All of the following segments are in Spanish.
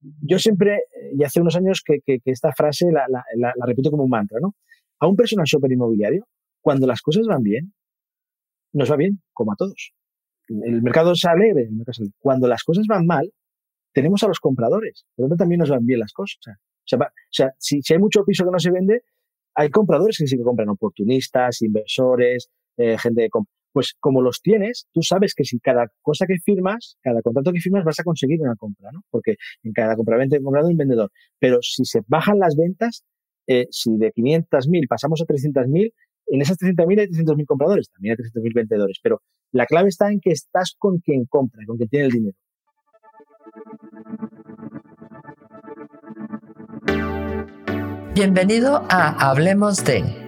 yo siempre, y hace unos años que, esta frase la, repito como un mantra, ¿no? A un personal shopper inmobiliario, cuando las cosas van bien, nos va bien, como a todos. El mercado sale, el mercado. Cuando las cosas van mal, tenemos a los compradores, pero también nos van bien las cosas. O sea, si, hay mucho piso que no se vende, hay compradores que sí que compran, oportunistas, inversores, eh, gente de pues como los tienes, tú sabes que si cada cosa que firmas, cada contrato que firmas, vas a conseguir una compra, ¿no? Porque en cada compra-venta hay un vendedor. Pero si se bajan las ventas, eh, si de 500.000 pasamos a 300.000, en esas 300.000 hay 300.000 compradores, también hay 300.000 vendedores. Pero la clave está en que estás con quien compra, con quien tiene el dinero. Bienvenido a Hablemos de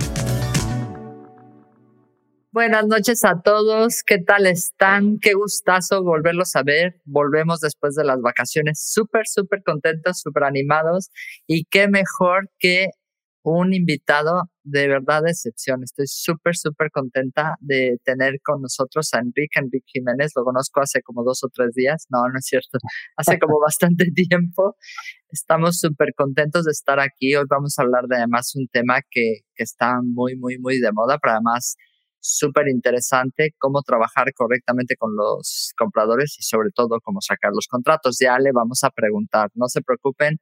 Buenas noches a todos, ¿qué tal están? Qué gustazo volverlos a ver. Volvemos después de las vacaciones súper, súper contentos, súper animados y qué mejor que un invitado de verdad de excepción. Estoy súper, súper contenta de tener con nosotros a Enrique, Enrique Jiménez. Lo conozco hace como dos o tres días. No, no es cierto. Hace como bastante tiempo. Estamos súper contentos de estar aquí. Hoy vamos a hablar de además un tema que, que está muy, muy, muy de moda, pero además súper interesante cómo trabajar correctamente con los compradores y sobre todo cómo sacar los contratos. Ya le vamos a preguntar, no se preocupen,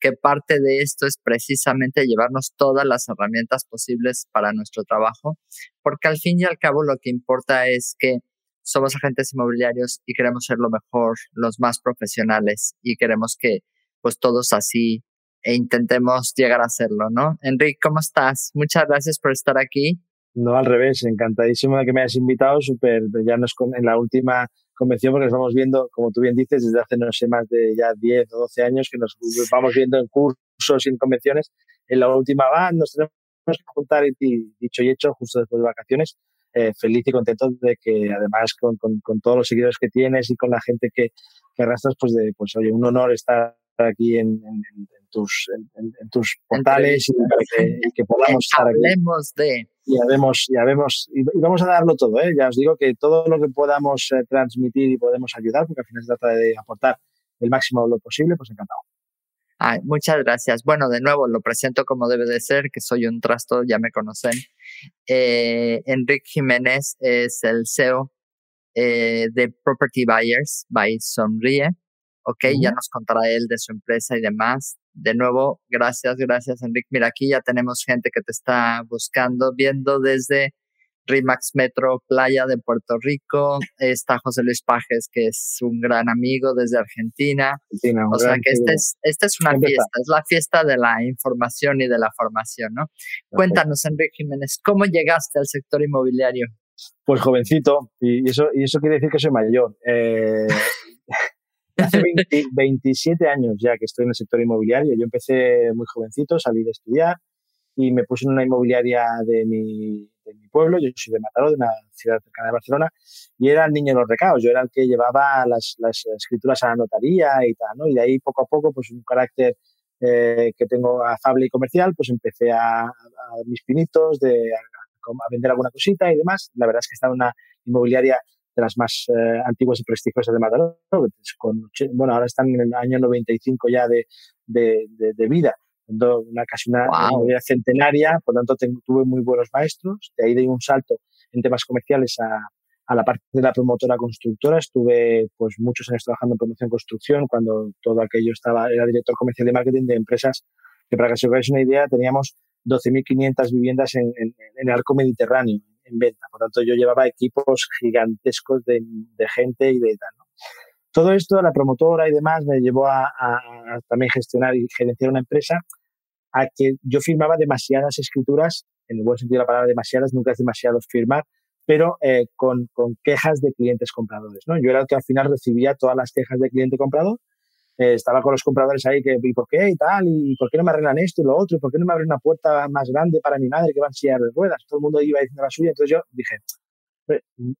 que parte de esto es precisamente llevarnos todas las herramientas posibles para nuestro trabajo, porque al fin y al cabo lo que importa es que somos agentes inmobiliarios y queremos ser lo mejor, los más profesionales y queremos que pues todos así e intentemos llegar a hacerlo, ¿no? Enrique, ¿cómo estás? Muchas gracias por estar aquí no, al revés, encantadísimo de que me hayas invitado, súper, ya nos en la última convención, porque nos vamos viendo, como tú bien dices, desde hace no sé más de ya 10 o 12 años que nos vamos viendo en cursos y en convenciones. En la última va, nos tenemos que juntar y, dicho y hecho, justo después de vacaciones, eh, feliz y contento de que además con, con, todos los seguidores que tienes y con la gente que, que arrastras, pues de, pues oye, un honor estar aquí en, tus, en, tus portales y, que, que, podamos estar aquí. Hablemos de ya vemos, y, vamos a darlo todo, ¿eh? ya os digo que todo lo que podamos eh, transmitir y podemos ayudar, porque al final se trata de aportar el máximo lo posible, pues encantado. Ay, muchas gracias. Bueno, de nuevo, lo presento como debe de ser, que soy un trasto, ya me conocen. Eh, Enrique Jiménez es el CEO eh, de Property Buyers by Sonríe. Ok, ya nos contará él de su empresa y demás de nuevo, gracias, gracias, Enrique. Mira, aquí ya tenemos gente que te está buscando, viendo desde Rimax Metro Playa de Puerto Rico. Está José Luis Pajes, que es un gran amigo desde Argentina. o sea que esta es, es una fiesta, es la fiesta de la información y de la formación, ¿no? Cuéntanos, Enrique Jiménez, ¿cómo llegaste al sector inmobiliario? Pues jovencito, y eso, y eso quiere decir que soy mayor. Eh, Hace 27 años ya que estoy en el sector inmobiliario. Yo empecé muy jovencito, salí de estudiar y me puse en una inmobiliaria de mi, de mi pueblo. Yo soy de Mataró, de una ciudad cercana de Barcelona, y era el niño de los recados. Yo era el que llevaba las, las escrituras a la notaría y tal, ¿no? Y de ahí poco a poco, pues un carácter eh, que tengo afable y comercial, pues empecé a, a mis pinitos de a, a, vender alguna cosita y demás. La verdad es que estaba en una inmobiliaria de las más eh, antiguas y prestigiosas de Mataró, con, bueno, ahora están en el año 95 ya de, de, de, vida, una, casi una, vida centenaria, por lo tanto tuve muy buenos maestros, de ahí di un salto en temas comerciales a, a la parte de la promotora constructora, estuve pues muchos años trabajando en promoción construcción, cuando todo aquello estaba, era director comercial de marketing de empresas que para que se os hagáis una idea teníamos 12.500 viviendas en, en, en, el arco mediterráneo en venta. Por tanto, yo llevaba equipos gigantescos de, gente y de tal. Todo esto, la promotora y demás, me llevó a, también gestionar y gerenciar una empresa a que yo firmaba demasiadas escrituras, en el buen sentido de la palabra demasiadas, nunca es demasiado firmar, pero eh, con, con, quejas de clientes compradores. ¿no? Yo era el que al final recibía todas las quejas de cliente comprador eh, estaba con los compradores ahí que, ¿y por qué? Y tal, y ¿por qué no me arreglan esto y lo otro? ¿Y por qué no me abren una puerta más grande para mi madre que va en silla de ruedas? Todo el mundo iba diciendo la suya. Entonces yo dije,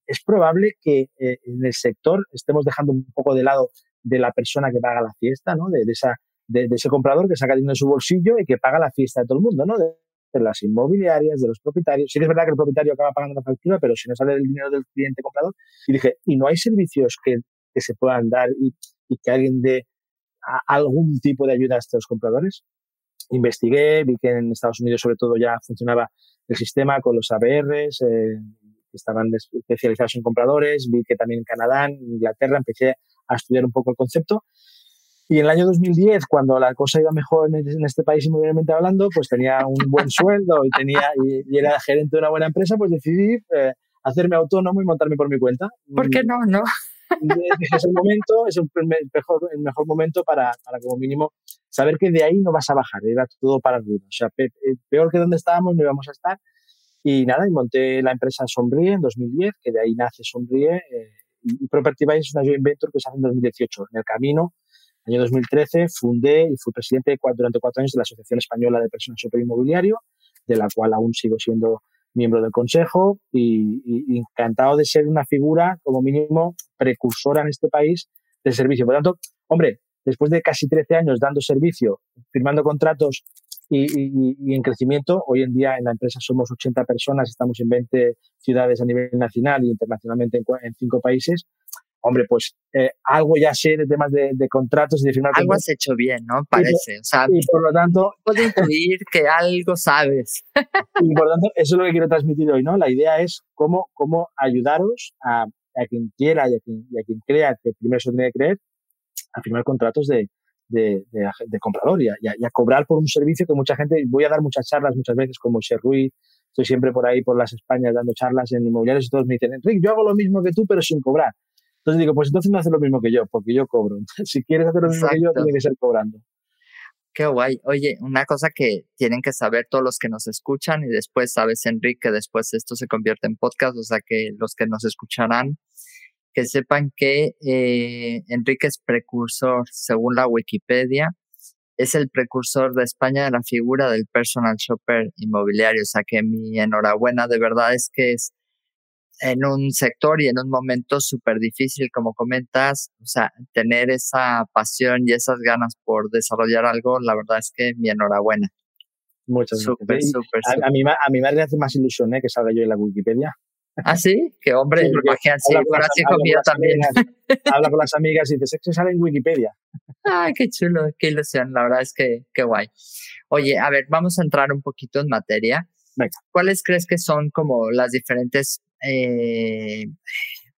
es probable que eh, en el sector estemos dejando un poco de lado de la persona que paga la fiesta, ¿no? De, esa, de, ese comprador que saca dinero de su bolsillo y que paga la fiesta de todo el mundo, ¿no? De, las inmobiliarias, de los propietarios. Sí que es verdad que el propietario acaba pagando la factura, pero si no sale el dinero del cliente comprador. Y dije, ¿y no hay servicios que, que se puedan dar y, y que alguien dé algún tipo de ayuda a estos compradores? Investigué, vi que en Estados Unidos sobre todo ya funcionaba el sistema con los ABRs, eh, que estaban especializados en compradores, vi que también en Canadá, en Inglaterra, empecé a estudiar un poco el concepto. Y en el año 2010, cuando la cosa iba mejor en este país inmobiliariamente hablando, pues tenía un buen sueldo y, tenía, y, era gerente de una buena empresa, pues decidí eh, hacerme autónomo y montarme por mi cuenta. ¿Por qué no? No. Es el momento, es el mejor, el mejor momento para, para, como mínimo, saber que de ahí no vas a bajar, era todo para arriba. O sea, peor que donde estábamos no íbamos a estar. Y nada, y monté la empresa Sombríe en 2010, que de ahí nace Sombríe. Eh, y Property Buy es una joint venture que se hace en 2018. En el camino, año 2013, fundé y fui presidente durante cuatro años de la Asociación Española de Personas Super Inmobiliario, de la cual aún sigo siendo miembro del consejo y, encantado de ser una figura, como mínimo, precursora en este país de servicio. Por lo tanto, hombre, después de casi 13 años dando servicio, firmando contratos y, en crecimiento. Hoy en día en la empresa somos 80 personas, estamos en 20 ciudades a nivel nacional y internacionalmente en, en cinco países. Hombre, pues eh, algo ya sé de temas de, contratos y de firmar. Algo has hecho bien, ¿no? Parece. O sea, y por lo tanto. Puedo intuir que algo sabes. Y por lo tanto, eso es lo que quiero transmitir hoy, ¿no? La idea es cómo, cómo ayudaros a, a quien quiera y a quien, y a quien crea que primero se tiene que creer a firmar contratos de, de, de, comprador y a, cobrar por un servicio que mucha gente, voy a dar muchas charlas muchas veces como Moisés Ruiz, estoy siempre por ahí por las Españas dando charlas en inmobiliarios y todos me dicen, Enrique, yo hago lo mismo que tú pero sin cobrar. Entonces digo, pues entonces no haces lo mismo que yo, porque yo cobro. si quieres hacer lo mismo que yo, tiene que ser cobrando. Qué guay. Oye, una cosa que tienen que saber todos los que nos escuchan y después sabes, Enrique, que después esto se convierte en podcast, o sea que los que nos escucharán que sepan que eh, Enrique es precursor, según la Wikipedia, es el precursor de España de la figura del personal shopper inmobiliario. O sea que mi enhorabuena de verdad es que es en un sector y en un momento súper difícil, como comentas, o sea, tener esa pasión y esas ganas por desarrollar algo, la verdad es que mi enhorabuena. Muchas gracias. a, a, mí, a mí me hace más ilusión ¿eh? que salga yo en la Wikipedia. ¿Ah, sí? Que hombre, sí, imagínate, también. habla con las amigas y dice, que sale en Wikipedia. Ay, qué chulo, qué ilusión, la verdad es que qué guay. Oye, a ver, vamos a entrar un poquito en materia. ¿Cuáles crees que son como las diferentes eh,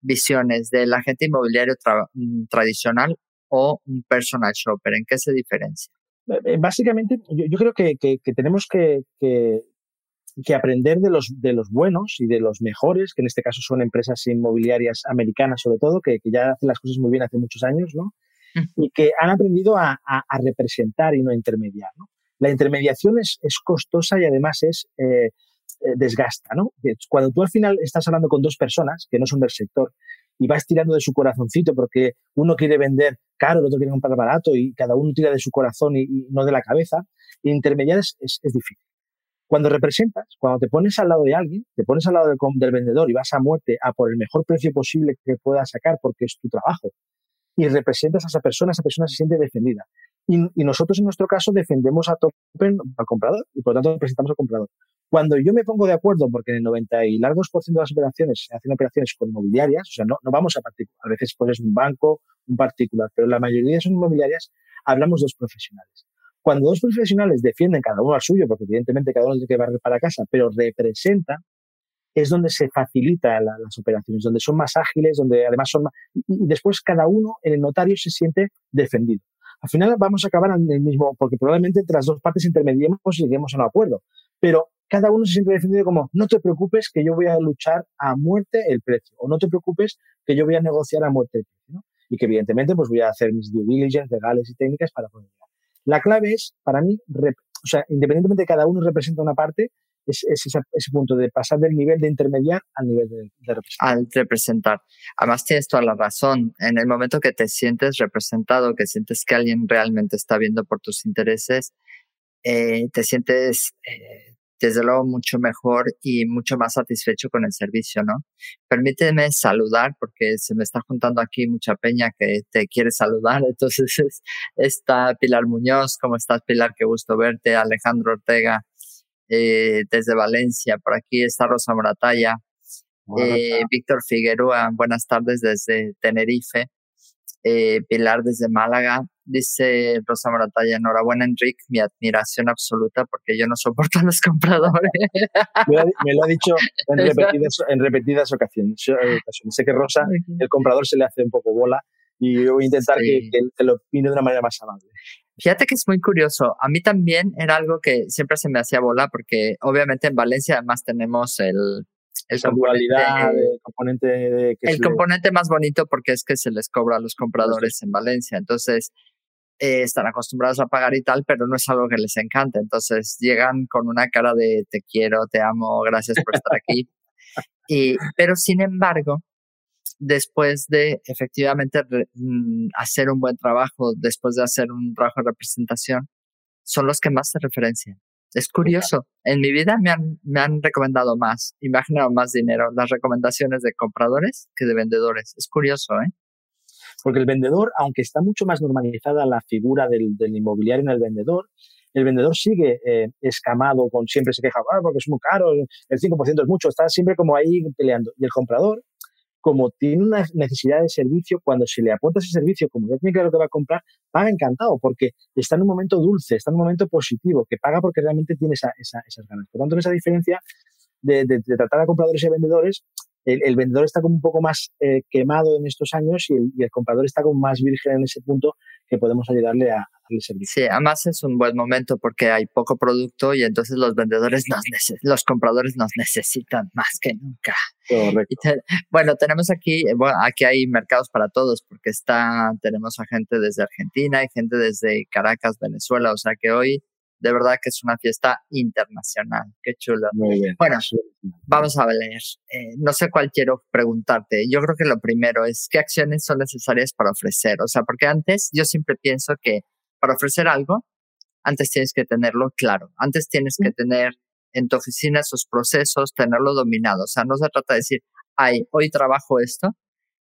visiones del agente inmobiliario mm, tradicional o un personal shopper? ¿En qué se diferencia? Eh, eh, básicamente, yo, creo que, que, tenemos que, que aprender de los, de los buenos y de los mejores, que en este caso son empresas inmobiliarias americanas sobre todo, que, que ya hacen las cosas muy bien hace muchos años, ¿no? Y que han aprendido a, a, representar y no a intermediar, ¿no? La intermediación es, es costosa y además es eh, eh, desgasta, ¿no? Cuando tú al final estás hablando con dos personas que no son del sector y vas tirando de su corazoncito porque uno quiere vender caro, el otro quiere comprar barato y cada uno tira de su corazón y, no de la cabeza, intermediar es, es, es difícil. Cuando representas, cuando te pones al lado de alguien, te pones al lado del, vendedor y vas a muerte a por el mejor precio posible que puedas sacar porque es tu trabajo, y representas a esa persona, esa persona se siente defendida. Y, nosotros en nuestro caso defendemos a al comprador y por lo tanto representamos al comprador. Cuando yo me pongo de acuerdo, porque en el 90 y largos por ciento de las operaciones se hacen operaciones con inmobiliarias, o sea, no, no vamos a particular, a veces pues es un banco, un particular, pero la mayoría son inmobiliarias, hablamos dos profesionales. Cuando dos profesionales defienden cada uno al suyo, porque evidentemente cada uno tiene que barrer para casa, pero representan, es donde se facilita las operaciones, donde son más ágiles, donde además son más... Y, después cada uno en el notario se siente defendido. Al final vamos a acabar en el mismo, porque probablemente entre las dos partes intermediemos y lleguemos a un acuerdo. Pero cada uno se siente defendido como, no te preocupes que yo voy a luchar a muerte el precio, o no te preocupes que yo voy a negociar a muerte el precio. Y que evidentemente pues voy a hacer mis due diligence legales y técnicas para poder la clave es, para mí, o sea, independientemente de cada uno representa una parte, es, ese, punto de pasar del nivel de intermediar al nivel de, representar. Al representar. Además, tienes toda la razón. En el momento que te sientes representado, que sientes que alguien realmente está viendo por tus intereses, eh, te sientes eh, desde luego mucho mejor y mucho más satisfecho con el servicio, ¿no? Permíteme saludar porque se me está juntando aquí mucha peña que te quiere saludar. Entonces está Pilar Muñoz, ¿cómo estás Pilar? Qué gusto verte. Alejandro Ortega eh, desde Valencia, por aquí está Rosa Moratalla. Víctor Figueroa, buenas tardes desde Tenerife. Pilar desde Málaga. Dice Rosa Moratalla, enhorabuena Enrique, mi admiración absoluta porque yo no soporto a los compradores. Me, lo ha dicho en repetidas, en repetidas ocasiones. Sé que Rosa, el comprador se le hace un poco bola y voy a intentar que, que, lo opine de una manera más amable. Fíjate que es muy curioso. A mí también era algo que siempre se me hacía bola porque obviamente en Valencia además tenemos el, el componente, componente de el componente más bonito porque es que se les cobra a los compradores en Valencia. Entonces, eh, están acostumbrados a pagar y tal, pero no es algo que les encante. Entonces llegan con una cara de te quiero, te amo, gracias por estar aquí. y, pero sin embargo, después de efectivamente mm, hacer un buen trabajo, después de hacer un trabajo de representación, son los que más se referencian. Es curioso. En mi vida me han, me han recomendado más y me han generado más dinero las recomendaciones de compradores que de vendedores. Es curioso, ¿eh? Porque el vendedor, aunque está mucho más normalizada la figura del, inmobiliario en el vendedor, el vendedor sigue eh, escamado con siempre se queja, ah, porque es muy caro, el 5% es mucho, está siempre como ahí peleando. Y el comprador, como tiene una necesidad de servicio, cuando se le aporta ese servicio, como ya tiene claro que va a comprar, paga encantado porque está en un momento dulce, está en un momento positivo, que paga porque realmente tiene esa, esas ganas. Por tanto, esa diferencia de, tratar a compradores y vendedores el, vendedor está como un poco más eh, quemado en estos años y el, comprador está como más virgen en ese punto que podemos ayudarle a, darle servicio. Sí, además es un buen momento porque hay poco producto y entonces los vendedores, nos los compradores nos necesitan más que nunca. bueno, tenemos aquí, bueno, aquí hay mercados para todos porque está, tenemos a gente desde Argentina y gente desde Caracas, Venezuela, o sea que hoy de verdad que es una fiesta internacional. Qué chulo. Muy bien. Bueno, vamos a leer. Eh, no sé cuál quiero preguntarte. Yo creo que lo primero es qué acciones son necesarias para ofrecer. O sea, porque antes yo siempre pienso que para ofrecer algo, antes tienes que tenerlo claro. Antes tienes que tener en tu oficina esos procesos, tenerlo dominado. O sea, no se trata de decir, ay, hoy trabajo esto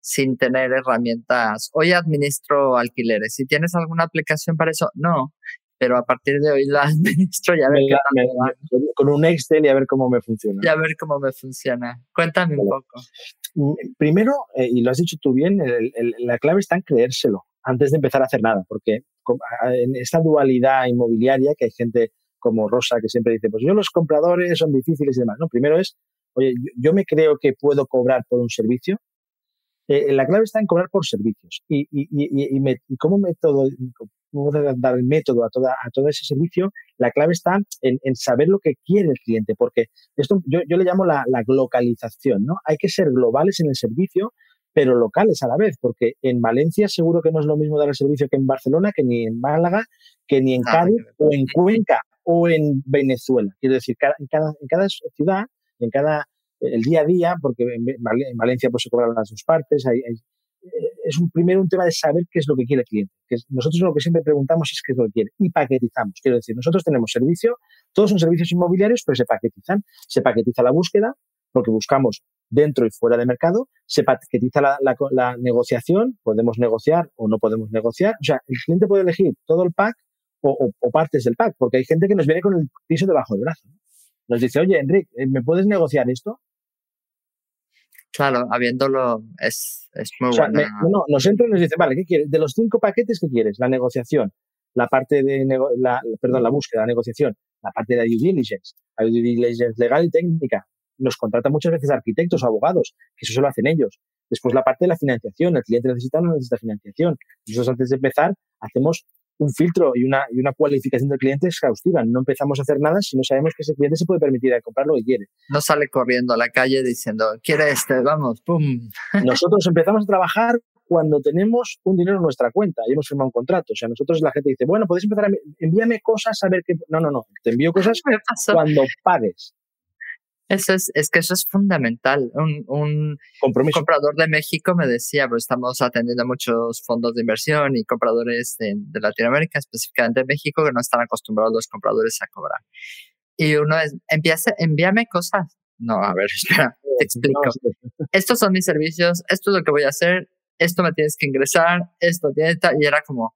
sin tener herramientas. Hoy administro alquileres. Si tienes alguna aplicación para eso, no pero a partir de hoy la administro y a ver qué Con un Excel y a ver cómo me funciona. Y a ver cómo me funciona. Cuéntame un poco. Mm, primero, eh, y lo has dicho tú bien, la clave está en creérselo antes de empezar a hacer nada, porque en esta dualidad inmobiliaria que hay gente como Rosa que siempre dice, pues yo los compradores son difíciles y demás. No, primero es, oye, yo, me creo que puedo cobrar por un servicio. Eh, la clave está en cobrar por servicios. Y, y, y, y, me, cómo método, cómo dar el método a, toda, a todo ese servicio, la clave está en, saber lo que quiere el cliente, porque esto yo, yo le llamo la, la, localización, ¿no? Hay que ser globales en el servicio, pero locales a la vez, porque en Valencia seguro que no es lo mismo dar el servicio que en Barcelona, que ni en Málaga, que ni en Cádiz, o en Cuenca, o en Venezuela. Quiero decir, en, cada, en cada ciudad, en cada el día a día, porque en Valencia pues se cobran las dos partes, hay, hay es un, primero un tema de saber qué es lo que quiere el cliente. Que nosotros lo que siempre preguntamos es qué es lo que quiere y paquetizamos. Quiero decir, nosotros tenemos servicio, todos son servicios inmobiliarios, pero se paquetizan. Se paquetiza la búsqueda, porque buscamos dentro y fuera de mercado, se paquetiza la, la, negociación, podemos negociar o no podemos negociar. O sea, el cliente puede elegir todo el pack o, partes del pack, porque hay gente que nos viene con el piso debajo del brazo. Nos dice, oye, Enrique, ¿me puedes negociar esto? Claro, habiéndolo es, es muy bueno. no, nos entra y nos dice, vale, ¿qué quieres? De los cinco paquetes, ¿qué quieres? La negociación, la parte de, la, perdón, la búsqueda, la negociación, la parte de la due diligence, la due diligence legal y técnica. Nos contratan muchas veces arquitectos o abogados, que eso solo hacen ellos. Después la parte de la financiación, el cliente necesita o no necesita financiación. Nosotros antes de empezar hacemos un filtro y una, y una cualificación del cliente exhaustiva. No empezamos a hacer nada si no sabemos que ese cliente se puede permitir comprar lo que quiere. No sale corriendo a la calle diciendo, quiere este, vamos, pum. Nosotros empezamos a trabajar cuando tenemos un dinero en nuestra cuenta y hemos firmado un contrato. O sea, nosotros la gente dice, bueno, puedes empezar a envíame cosas a ver qué. No, no, no. Te envío cosas cuando pagues. Eso es, es que eso es fundamental. Un, un, comprador de México me decía, pues estamos atendiendo a muchos fondos de inversión y compradores de, Latinoamérica, específicamente de México, que no están acostumbrados los compradores a cobrar. Y uno es, empieza, envíame cosas. No, a ver, espera, te explico. Estos son mis servicios, esto es lo que voy a hacer, esto me tienes que ingresar, esto tiene, y era como,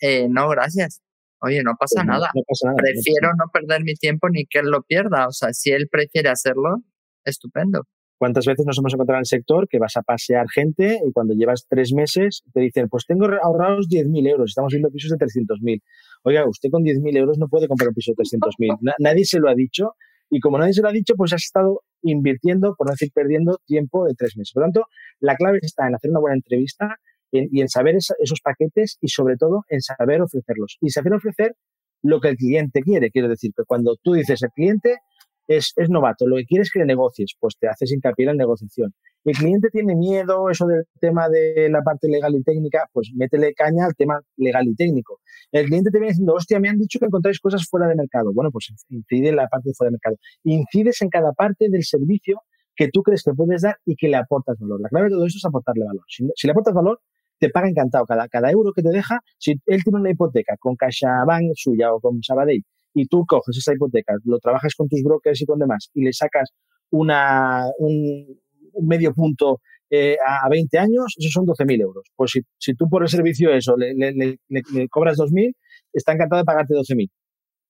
eh, no, gracias. Oye, no pasa, nada. Prefiero no, perder mi tiempo ni que él lo pierda. O sea, si él prefiere hacerlo, estupendo. ¿Cuántas veces nos hemos encontrado en el sector que vas a pasear gente y cuando llevas tres meses te dicen, pues tengo ahorrados 10.000 euros, estamos viendo pisos de 300.000. Oiga, usted con 10.000 euros no puede comprar un piso de 300.000. nadie se lo ha dicho y como nadie se lo ha dicho, pues has estado invirtiendo, por no decir perdiendo, tiempo de tres meses. Por lo tanto, la clave está en hacer una buena entrevista, y en saber esos paquetes y sobre todo en saber ofrecerlos. Y saber ofrecer lo que el cliente quiere. Quiero decir que cuando tú dices el cliente es, es novato, lo que quiere es que le negocies, pues te haces hincapié en la negociación. El cliente tiene miedo, eso del tema de la parte legal y técnica, pues métele caña al tema legal y técnico. El cliente te viene diciendo, hostia, me han dicho que encontráis cosas fuera de mercado. Bueno, pues incide en la parte de fuera de mercado. Incides en cada parte del servicio que tú crees que puedes dar y que le aportas valor. La clave de todo eso es aportarle valor. si le aportas valor, te paga encantado. Cada, cada euro que te deja, si él tiene una hipoteca con CaixaBank suya o con Sabadell y tú coges esa hipoteca, lo trabajas con tus brokers y con demás y le sacas una, un, medio punto eh, a 20 años, esos son 12.000 euros. Pues si, si, tú por el servicio eso le, le, le, le cobras 2.000, está encantado de pagarte 12.000.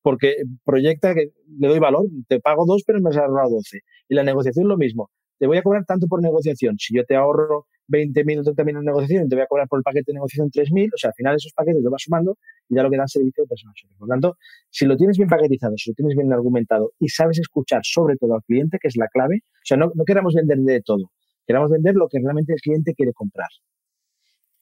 Porque proyecta que le doy valor, te pago 2, pero me has ahorrado 12. Y la negociación lo mismo. Te voy a cobrar tanto por negociación. Si yo te ahorro 20.000 o 30.000 en negociación, te voy a cobrar por el paquete de negociación 3.000, o sea, al final esos paquetes lo vas sumando y ya lo que dan servicio de. Por lo tanto, si lo tienes bien paquetizado, si lo tienes bien argumentado y sabes escuchar sobre todo al cliente, que es la clave, o sea, no, no queramos vender de todo, queramos vender lo que realmente el cliente quiere comprar.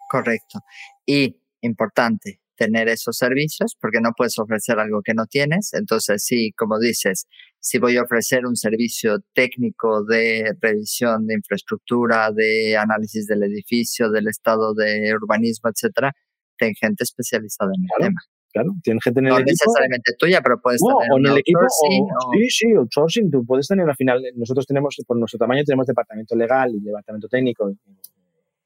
Correcto. Y importante, tener esos servicios porque no puedes ofrecer algo que no tienes. Entonces, sí, como dices, si voy a ofrecer un servicio técnico de revisión de infraestructura, de análisis del edificio, del estado de urbanismo, etcétera, ten gente especializada en el tema. Claro, tiene gente en el no equipo. No necesariamente tuya, pero puedes tener o en el equipo. Sí, sí, outsourcing. Tú puedes tener al final. Nosotros tenemos, por nuestro tamaño, tenemos departamento legal y departamento técnico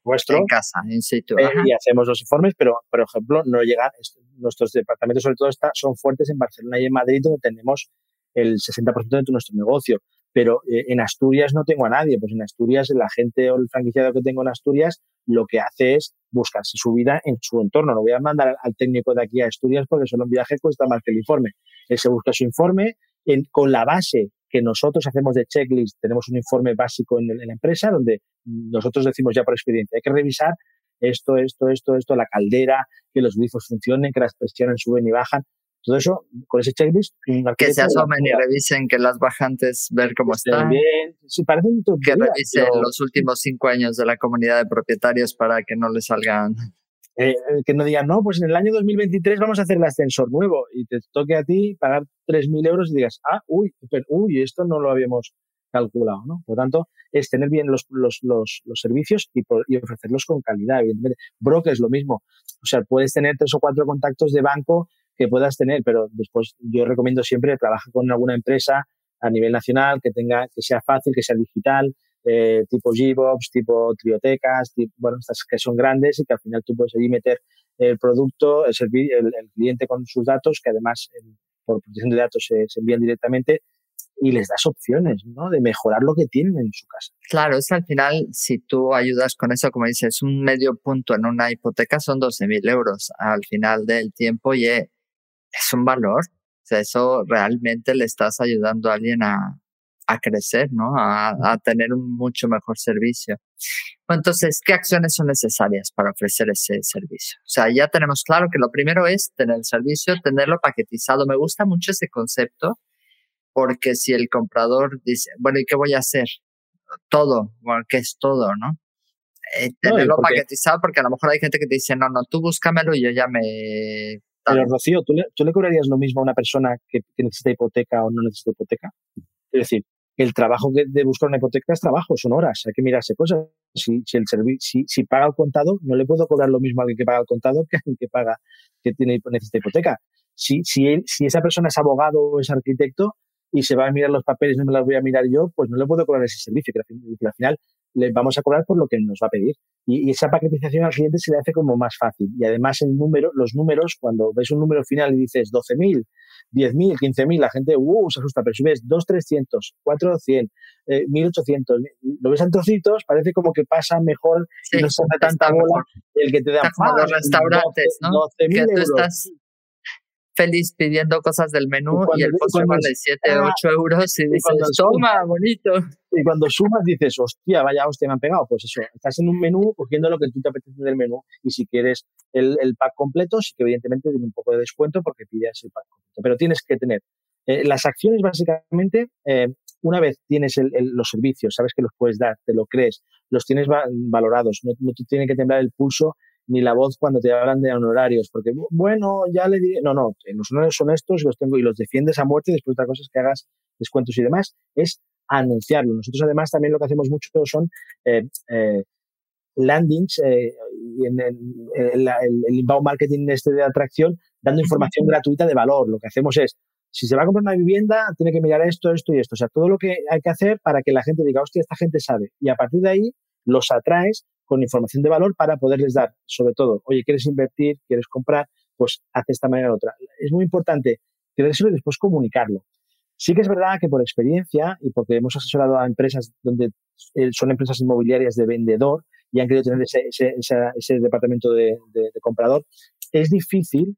nuestro. En casa, in situ. Eh, y hacemos los informes, pero, por ejemplo, no llegan. Nuestros departamentos, sobre todo, está, son fuertes en Barcelona y en Madrid, donde tenemos el 60% de nuestro negocio. Pero eh, en Asturias no tengo a nadie. Pues en Asturias, la gente o el franquiciado que tengo en Asturias lo que hace es buscarse su vida en su entorno. No voy a mandar al técnico de aquí a Asturias porque solo un viaje cuesta más que el informe. Él se busca su informe en, con la base que nosotros hacemos de checklist. Tenemos un informe básico en, en la empresa donde nosotros decimos ya por experiencia, hay que revisar esto, esto, esto, esto, la caldera, que los grifos funcionen, que las presiones suben y bajan. Todo eso, con ese checklist. Que se asomen y revisen que las bajantes, ver cómo están. Bien. Sí, parecen Que revisen los últimos cinco años de la comunidad de propietarios para que no le salgan. Eh, eh, que no digan, no, pues en el año 2023 vamos a hacer el ascensor nuevo y te toque a ti pagar 3.000 euros y digas, ah, uy, pero, uy, esto no lo habíamos calculado, ¿no? Por tanto, es tener bien los, los, los, los servicios y, y, ofrecerlos con calidad, evidentemente. Broker es lo mismo. O sea, puedes tener tres o cuatro contactos de banco que puedas tener, pero después yo recomiendo siempre trabajar con alguna empresa a nivel nacional que tenga, que sea fácil, que sea digital, eh, tipo GBox, tipo Triotecas, bueno, estas que son grandes y que al final tú puedes allí meter el producto, el, el, el cliente con sus datos, que además por protección de datos se, se envían directamente y les das opciones, ¿no? De mejorar lo que tienen en su casa. Claro, es al final, si tú ayudas con eso, como dices, un medio punto en una hipoteca son 12 mil euros al final del tiempo y es un valor. O sea, eso realmente le estás ayudando a alguien a, a crecer, ¿no? A, a, tener un mucho mejor servicio. Entonces, ¿qué acciones son necesarias para ofrecer ese servicio? O sea, ya tenemos claro que lo primero es tener el servicio, tenerlo paquetizado. Me gusta mucho ese concepto porque si el comprador dice, bueno, ¿y qué voy a hacer? Todo, bueno, ¿qué es todo, no? Eh, tenerlo paquetizado, porque a lo mejor hay gente que te dice, no, no, tú búscamelo y yo ya me... Pero Rocío, ¿tú le, ¿tú le cobrarías lo mismo a una persona que, necesita hipoteca o no necesita hipoteca? Es decir, el trabajo de buscar una hipoteca es trabajo, son horas, hay que mirarse cosas. Si, si, el si, si paga al contado, no le puedo cobrar lo mismo a alguien que paga al contado que a alguien que paga, que tiene, necesita hipoteca. Si, si, si esa persona es abogado o es arquitecto, y se va a mirar los papeles, no me los voy a mirar yo, pues no le puedo cobrar ese servicio, que al final le vamos a cobrar por lo que nos va a pedir. Y, esa paquetización al cliente se le hace como más fácil. Y además el número, los números, cuando ves un número final y dices 12.000, 10.000, 15.000, la gente uh, se asusta, pero si ves 2.300, 4.100, eh, 1.800, lo ves en trocitos, parece como que pasa mejor y no se tanta bola el que te da como los restaurantes, 12, ¿no? que tú estás feliz pidiendo cosas del menú y, el postre vale 7, 8 euros y, dices, toma, bonito. Y cuando sumas dices, hostia, vaya hostia, me han pegado. Pues eso, estás en un menú cogiendo lo que tú te apetece del menú y si quieres el, el pack completo, sí que evidentemente tiene un poco de descuento porque pides el pack completo. Pero tienes que tener eh, las acciones básicamente, eh, una vez tienes el, los servicios, sabes que los puedes dar, te lo crees, los tienes valorados, no, no te tiene que temblar el pulso ni la voz cuando te hablan de honorarios, porque bueno, ya le diré, no, no, los honorarios son estos y los tengo y los defiendes a muerte y después otra cosa es que hagas descuentos y demás, es anunciarlo. Nosotros además también lo que hacemos mucho son eh, eh, landings eh, y en, el, inbound marketing este de atracción, dando información gratuita de valor. Lo que hacemos es, si se va a comprar una vivienda, tiene que mirar esto, esto y esto. O sea, todo lo que hay que hacer para que la gente diga, hostia, esta gente sabe. Y a partir de ahí los atraes con información de valor para poderles dar, sobre todo, oye, ¿quieres invertir? ¿Quieres comprar? Pues hace esta manera u otra. Es muy importante creérselo y después comunicarlo. Sí que es verdad que por experiencia y porque hemos asesorado a empresas donde eh, son empresas inmobiliarias de vendedor y han querido tener ese, ese, departamento de, de, comprador, es difícil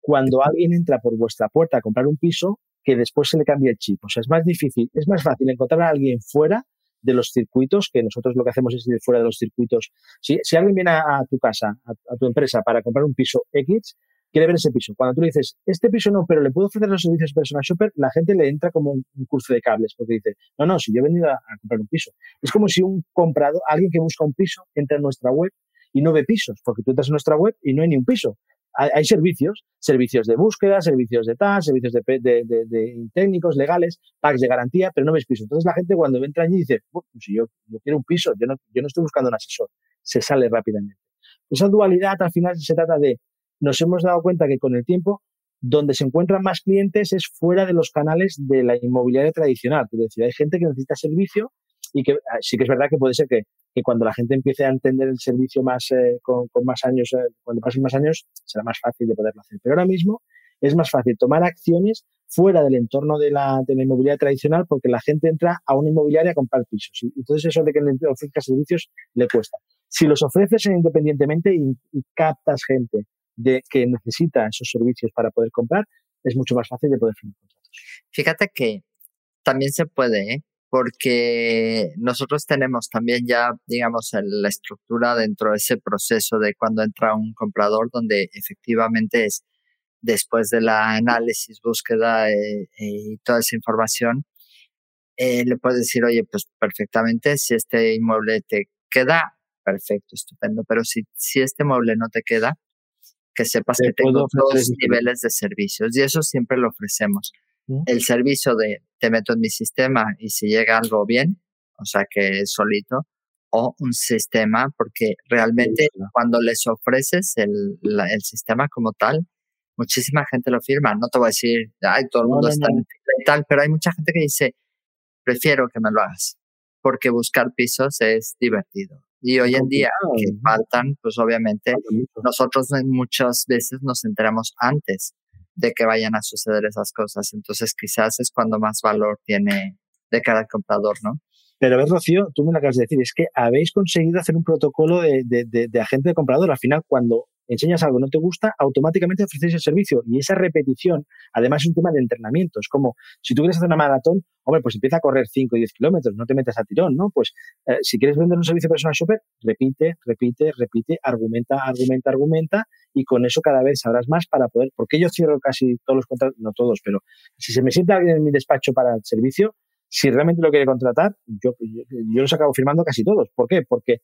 cuando alguien entra por vuestra puerta a comprar un piso que después se le cambie el chip. O sea, es más difícil, es más fácil encontrar a alguien fuera de los circuitos, que nosotros lo que hacemos es ir fuera de los circuitos. Si, si alguien viene a, tu casa, a, tu empresa, para comprar un piso X, quiere ver ese piso. Cuando tú le dices, este piso no, pero le puedo ofrecer los servicios personal shopper, la gente le entra como un, curso de cables, porque dice, no, no, si yo he venido a, comprar un piso. Es como si un comprado, alguien que busca un piso, entra en nuestra web y no ve pisos, porque tú entras en nuestra web y no hay ni un piso hay, servicios, servicios de búsqueda, servicios de TAS, servicios de, de, técnicos, legales, packs de garantía, pero no ves piso. Entonces la gente cuando entra allí dice, pues si yo, quiero un piso, yo no, yo no estoy buscando un asesor, se sale rápidamente. Esa dualidad al final se trata de, nos hemos dado cuenta que con el tiempo, donde se encuentran más clientes es fuera de los canales de la inmobiliaria tradicional. Es decir, hay gente que necesita servicio y que ah, sí que es verdad que puede ser que, que cuando la gente empiece a entender el servicio más eh, con, más años, eh, cuando pasen más años, será más fácil de poderlo hacer. Pero ahora mismo es más fácil tomar acciones fuera del entorno de la, de la inmobiliaria tradicional porque la gente entra a una inmobiliaria a comprar pisos. Y entonces eso de que le ofrezca servicios le cuesta. Si los ofreces independientemente y, captas gente que necesita esos servicios para poder comprar, es mucho más fácil de poder firmar contratos. Fíjate que también se puede, ¿eh? Porque nosotros tenemos también ya, digamos, la estructura dentro de ese proceso de cuando entra un comprador, donde efectivamente es después de la análisis, búsqueda eh, eh, y toda esa información, eh, le puedes decir, oye, pues perfectamente, si este inmueble te queda, perfecto, estupendo, pero si, si este mueble no te queda, que sepas que tengo dos niveles de servicios y eso siempre lo ofrecemos el servicio de te meto en mi sistema y si llega algo bien, o sea que es solito, o un sistema, porque realmente cuando les ofreces el, el, sistema como tal, muchísima gente lo firma. No te voy a decir, ay, todo el mundo está en y tal, pero hay mucha gente que dice, prefiero que me lo hagas, porque buscar pisos es divertido. Y hoy en día que faltan, pues obviamente nosotros muchas veces nos enteramos antes de que vayan a suceder esas cosas. Entonces quizás es cuando más valor tiene de cara al comprador, ¿no? Pero a ver, Rocío, tú me lo acabas de decir, es que habéis conseguido hacer un protocolo de, de, de agente de comprador. Al final, cuando enseñas algo no te gusta, automáticamente ofreces el servicio. Y esa repetición, además, es un tema de entrenamiento. Es como, si tú quieres hacer una maratón, hombre, pues empieza a correr 5 y 10 kilómetros, no te metas a tirón, ¿no? Pues eh, si quieres vender un servicio personal shopper, repite, repite, repite, argumenta, argumenta, argumenta, y con eso cada vez sabrás más para poder, porque yo cierro casi todos los contratos, no todos, pero si se me sienta alguien en mi despacho para el servicio, si realmente lo quiere contratar, yo, yo los acabo firmando casi todos. ¿Por qué? Porque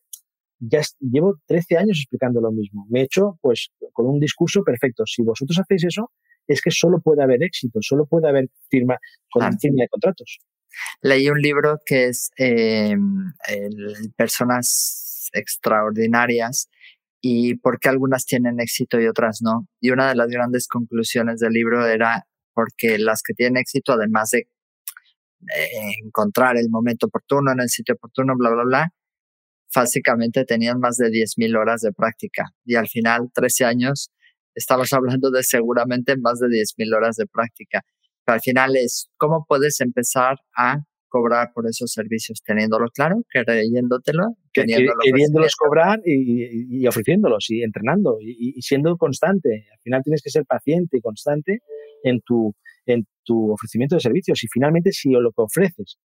ya llevo 13 años explicando lo mismo. Me he hecho, pues, con un discurso perfecto. Si vosotros hacéis eso, es que solo puede haber éxito, solo puede haber firma, con firma de contratos. Leí un libro que es eh, Personas Extraordinarias y por qué algunas tienen éxito y otras no. Y una de las grandes conclusiones del libro era porque las que tienen éxito, además de encontrar el momento oportuno en el sitio oportuno, bla, bla, bla, básicamente tenían más de 10.000 horas de práctica. Y al final, 13 años, estamos hablando de seguramente más de 10.000 horas de práctica. Pero al final es cómo puedes empezar a cobrar por esos servicios teniéndolo claro, creyéndotelo, queriéndolos cobrar y, ofreciéndolos y entrenando y, siendo constante. Al final tienes que ser paciente y constante en tu, en tu ofrecimiento de servicios y finalmente si lo que ofreces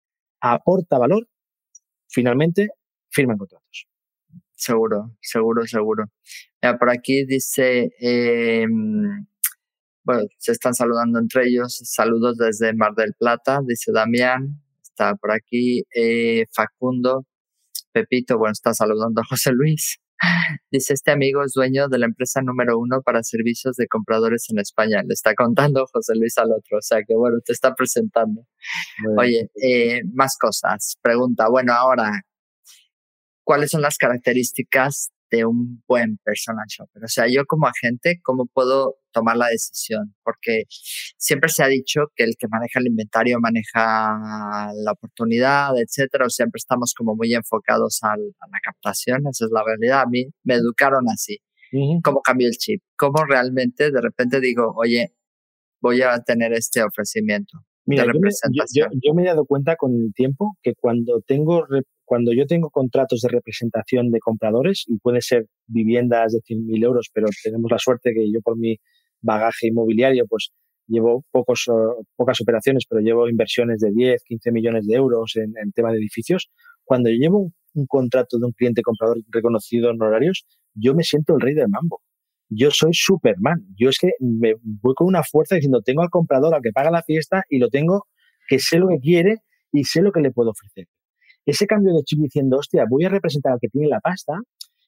aporta valor, finalmente firman contratos. Seguro, seguro, seguro. por aquí dice, em, bueno, se están saludando entre ellos. Saludos desde Mar del Plata, dice Damián. Está por aquí eh, Facundo. Pepito, bueno, está saludando a José Luis. Dice, este amigo es dueño de la empresa número uno para servicios de compradores en España. Le está contando José Luis al otro, o sea que bueno, te está presentando. Oye, eh, más cosas. Pregunta, bueno, ahora, cuáles son las características de un buen personal shopper. O sea, yo como agente, ¿cómo puedo tomar la decisión? Porque siempre se ha dicho que el que maneja el inventario maneja la oportunidad, etcétera, o siempre estamos como muy enfocados a la captación, esa es la realidad. A mí me educaron así. ¿Cómo cambio el chip? ¿Cómo realmente de repente digo, oye, voy a tener este ofrecimiento? Mira, yo me, he dado cuenta con el tiempo que cuando tengo cuando yo tengo contratos de representación de compradores, y puede ser viviendas de 100.000 euros, pero tenemos la suerte que yo por mi bagaje inmobiliario, pues llevo pocos, pocas operaciones, pero llevo inversiones de 10, 15 millones de euros en, en tema de edificios. Cuando yo llevo un, contrato de un cliente comprador reconocido en horarios, yo me siento el rey del mambo. Yo soy Superman. Yo es que me voy con una fuerza diciendo, tengo al comprador al que paga la fiesta y lo tengo que sé lo que quiere y sé lo que le puedo ofrecer ese cambio de chip diciendo, hostia, voy a representar al que tiene la pasta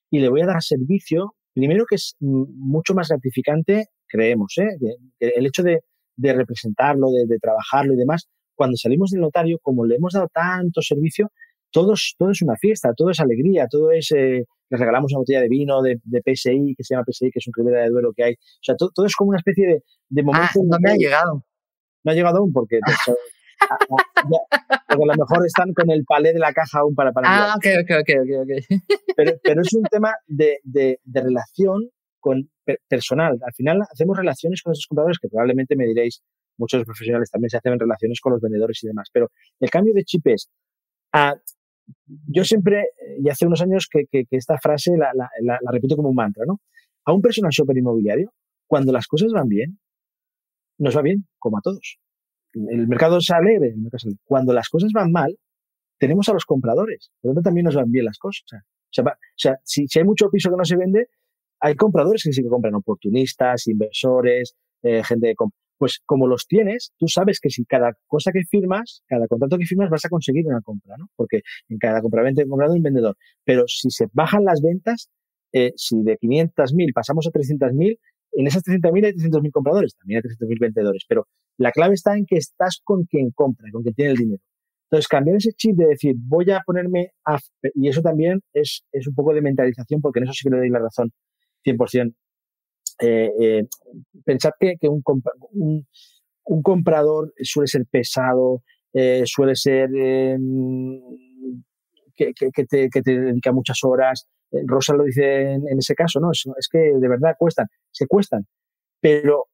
y le voy a dar servicio, primero que es mucho más gratificante, creemos, ¿eh? el hecho de, representarlo, de, trabajarlo y demás, cuando salimos del notario, como le hemos dado tanto servicio, todo es, todo es una fiesta, todo es alegría, todo es, eh, le regalamos una botella de vino de, PSI, que se llama PSI, que es un Ribera de Duero que hay. O sea, todo, es como una especie de, de momento. Ah, no me ha llegado. No ha llegado aún porque porque a lo mejor están con el palé de la caja aún para para Ah, ok, ok, ok, ok. Pero, pero es un tema de, de, de relación con personal. Al final hacemos relaciones con esos compradores que probablemente me diréis, muchos profesionales también se hacen relaciones con los vendedores y demás. Pero el cambio de chip es, a, yo siempre, y hace unos años que, que, que esta frase la, la, la, la, repito como un mantra, ¿no? A un personal shopper inmobiliario, cuando las cosas van bien, nos va bien, como a todos el mercado sale, el mercado. Cuando las cosas van mal, tenemos a los compradores, pero también nos van bien las cosas. O sea, si, hay mucho piso que no se vende, hay compradores que sí que compran, oportunistas, inversores, eh, gente de Pues como los tienes, tú sabes que si cada cosa que firmas, cada contrato que firmas, vas a conseguir una compra, ¿no? Porque en cada compraventa hay comprador y vendedor. Pero si se bajan las ventas, eh, si de 500.000 pasamos a 300.000, en esas 300.000 hay 300.000 compradores, también hay 300.000 vendedores, pero la clave está en que estás con quien compra, con quien tiene el dinero. Entonces, cambiar ese chip de decir, voy a ponerme a... Y eso también es, es un poco de mentalización, porque en eso sí que le doy la razón 100%. Eh, eh, pensad que, que un, comprador suele ser pesado, eh, suele ser em, que, que, te, que, te, dedica muchas horas. Eh, Rosa lo dice en, en ese caso, ¿no? Es, es, que de verdad cuestan, se cuestan. Pero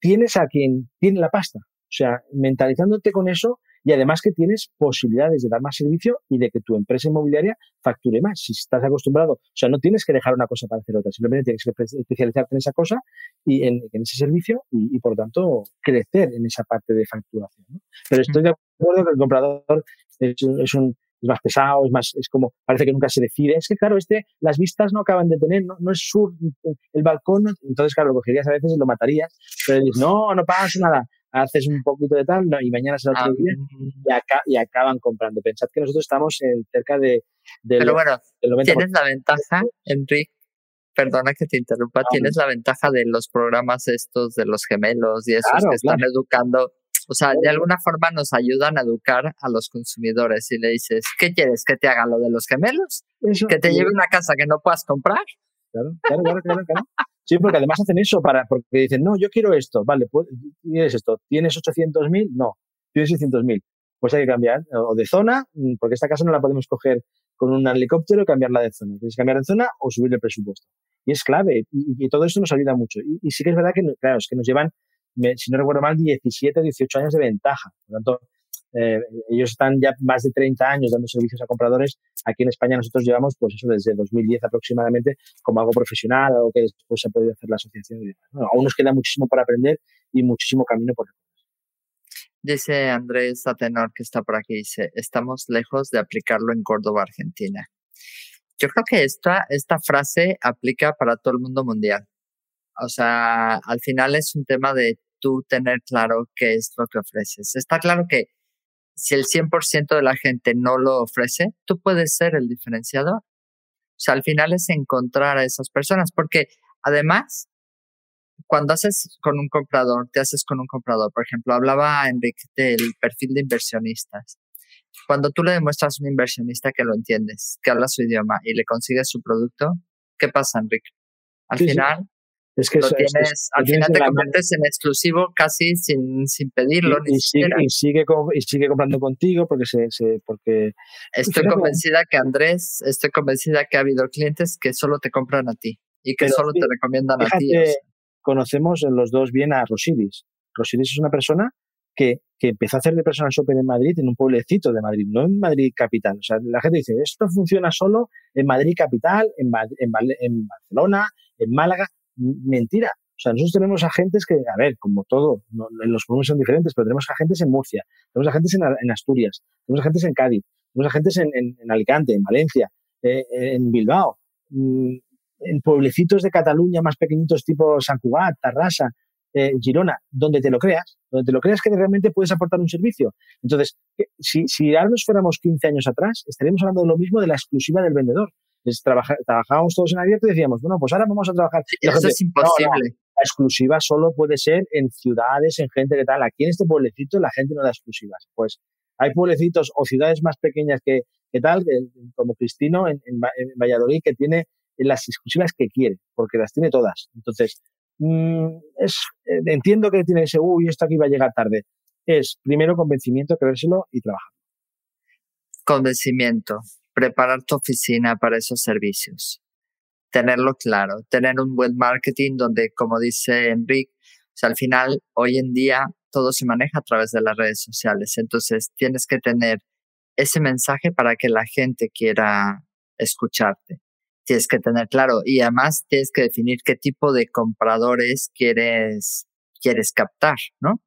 tienes a quien tiene la pasta. O sea, mentalizándote con eso y además que tienes posibilidades de dar más servicio y de que tu empresa inmobiliaria facture más. Si estás acostumbrado, o sea, no tienes que dejar una cosa para hacer otra, simplemente tienes que especializarte en esa cosa y en, ese servicio y, por lo tanto, crecer en esa parte de facturación. Pero estoy de acuerdo que el comprador es un, es más pesado, es más, es como, parece que nunca se decide. Es que, claro, este, las vistas no acaban de tener, no, no es sur, el balcón, entonces, claro, lo cogerías a veces y lo matarías, pero dices, no, no pasa nada, haces un poquito de tal y mañana será otro día ah. y, acaban comprando. Pensad que nosotros estamos en, cerca de... pero bueno, tienes la ventaja, Enrique, perdona que te interrumpa, tienes la ventaja de los programas estos de los gemelos y esos que están educando o sea, de alguna forma nos ayudan a educar a los consumidores y le dices, ¿qué quieres? ¿Que te haga lo de los gemelos? ¿Que te lleve una casa que no puedas comprar? Claro, claro, claro, claro. Sí, porque además hacen eso para, porque dicen, no, yo quiero esto, vale, ¿quieres esto? ¿Tienes 800.000? No, tienes 600.000. pues hay que cambiar o de zona, mm, porque esta casa no la podemos coger con un helicóptero y cambiarla de zona. Tienes que cambiar de zona o subir el presupuesto. Y es clave. Y, todo esto nos ayuda mucho. Y, sí que es verdad que, claro, es que nos llevan, si no recuerdo mal, 17 o 18 años de ventaja. Por tanto, eh, ellos están ya más de 30 años dando servicios a compradores. Aquí en España nosotros llevamos, pues eso, desde 2010 aproximadamente, como algo profesional, algo que después se ha podido hacer la asociación. Aún nos queda muchísimo para aprender y muchísimo camino por recorrer. Dice Andrés Atenor, que está por aquí, dice, estamos lejos de aplicarlo en Córdoba, Argentina. Yo creo que esta, esta frase aplica para todo el mundo mundial. O sea, al final es un tema de tú tener claro qué es lo que ofreces. Está claro que si el 100% de la gente no lo ofrece, tú puedes ser el diferenciador. O sea, al final es encontrar a esas personas, porque además, cuando haces con un comprador, te haces con un comprador. Por ejemplo, hablaba Enrique del perfil de inversionistas. Cuando tú le demuestras a un inversionista que lo entiendes, que habla su idioma y le consigues su producto, ¿qué pasa, Enrique? Al final, es que tienes, al final te conviertes en exclusivo casi sin, sin pedirlo. Y, ni sigue, y, sigue, y sigue comprando contigo porque se, se porque estoy convencida que Andrés, estoy convencida que ha habido clientes que solo te compran a ti y que solo te recomiendan a ti. Conocemos los dos bien a Rosilis. Rosilis es una persona que, que, empezó a hacer de personal shopper en Madrid, en un pueblecito de Madrid, no en Madrid capital. O sea, la gente dice, esto funciona solo en Madrid capital, en, en, en Barcelona, en Málaga mentira. O sea, nosotros tenemos agentes que, a ver, como todo, los volúmenes son diferentes, pero tenemos agentes en Murcia, tenemos agentes en, Asturias, tenemos agentes en Cádiz, tenemos agentes en, en, Alicante, en Valencia, eh, en Bilbao, mm, en pueblecitos de Cataluña más pequeñitos tipo San Cugat, Tarrasa, eh, Girona, donde te lo creas, donde te lo creas que realmente puedes aportar un servicio. Entonces, eh, si, si ahora nos fuéramos 15 años atrás, estaríamos hablando de lo mismo de la exclusiva del vendedor trabajábamos todos en abierto y decíamos, bueno, pues ahora vamos a trabajar. eso es imposible. la exclusiva solo puede ser en ciudades, en gente que tal. Aquí en este pueblecito la gente no da exclusivas. Pues hay pueblecitos o ciudades más pequeñas que, que tal, como Cristino en, Valladolid, que tiene las exclusivas que quiere, porque las tiene todas. Entonces, mm, es, eh, entiendo que tiene ese, uy, esto aquí va a llegar tarde. Es primero convencimiento, creérselo y trabajar. Convencimiento preparar tu oficina para esos servicios, tenerlo claro, tener un buen marketing donde, como dice Enrique, al final, hoy en día, todo se maneja a través de las redes sociales. Entonces, tienes que tener ese mensaje para que la gente quiera escucharte. Tienes que tener claro y además tienes que definir qué tipo de compradores quieres, quieres captar, ¿no?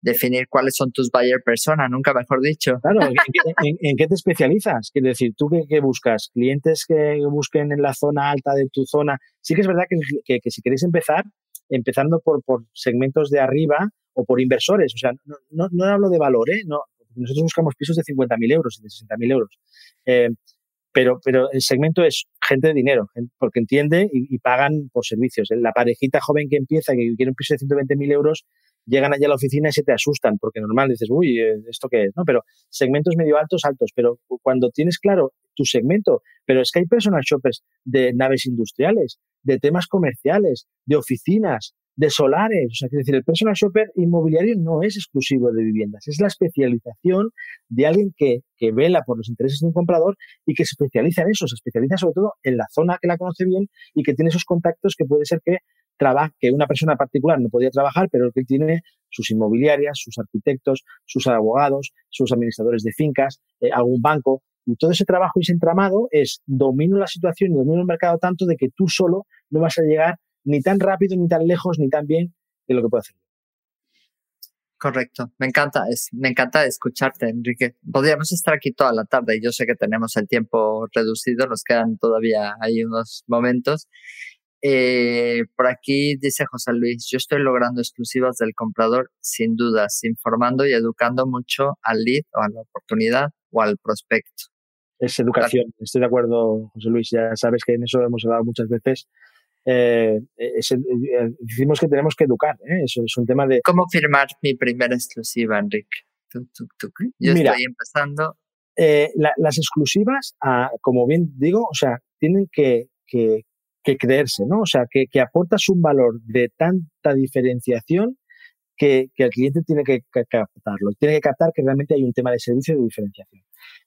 Definir cuáles son tus buyer persona, nunca mejor dicho. Claro, ¿en, qué te especializas? Quiero decir, ¿tú qué, buscas? ¿Clientes que busquen en la zona alta de tu zona? Sí que es verdad que, que, si queréis empezar, empezando por, por, segmentos de arriba o por inversores, o sea, no, no, no hablo de valor, ¿eh? No, nosotros buscamos pisos de 50.000 euros y de 60.000 euros. Eh, pero, pero el segmento es gente de dinero, porque entiende y, y, pagan por servicios. La parejita joven que empieza, que quiere un piso de 120.000 euros, llegan allá a la oficina y se te asustan, porque normal dices, uy, eh, ¿esto qué es? ¿No? Pero segmentos medio altos, altos, pero cuando tienes claro tu segmento, pero es que hay personal shoppers de naves industriales, de temas comerciales, de oficinas, de solares. O sea, quiere decir, el personal shopper inmobiliario no es exclusivo de viviendas, es la especialización de alguien que, que vela por los intereses de un comprador y que se especializa en eso, se especializa sobre todo en la zona que la conoce bien y que tiene esos contactos que puede ser que que una persona particular no podía trabajar, pero que tiene sus inmobiliarias, sus arquitectos, sus abogados, sus administradores de fincas, eh, algún banco. Y todo ese trabajo y ese entramado es domino la situación y domino el mercado tanto de que tú solo no vas a llegar ni tan rápido, ni tan lejos, ni tan bien de lo que puede hacer. Correcto, me encanta, es, me encanta escucharte, Enrique. Podríamos estar aquí toda la tarde y yo sé que tenemos el tiempo reducido, nos quedan todavía ahí unos momentos. Eh, por aquí dice José Luis, yo estoy logrando exclusivas del comprador sin dudas, informando y educando mucho al lead o a la oportunidad o al prospecto. Es educación, estoy de acuerdo, José Luis, ya sabes que en eso hemos hablado muchas veces. Eh, eh, decimos que tenemos que educar, eso es un tema de... ¿Cómo firmar mi primera exclusiva, Enrique? Yo estoy empezando. las exclusivas, ah, como bien digo, o sea, tienen que, que, que creerse, ¿no? O sea, que, que aportas un valor de tanta diferenciación que, el cliente tiene que, captarlo, tiene que captar que realmente hay un tema de servicio de diferenciación.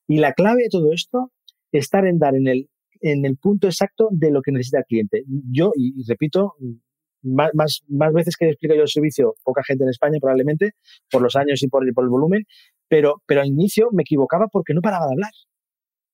Y la clave de todo esto es estar en dar en el, en el punto exacto de lo que necesita el cliente. Yo, y, repito, más, más, más, veces que explico yo el servicio, poca gente en España probablemente, por los años y por, por el volumen, pero, pero al inicio me equivocaba porque no paraba de hablar.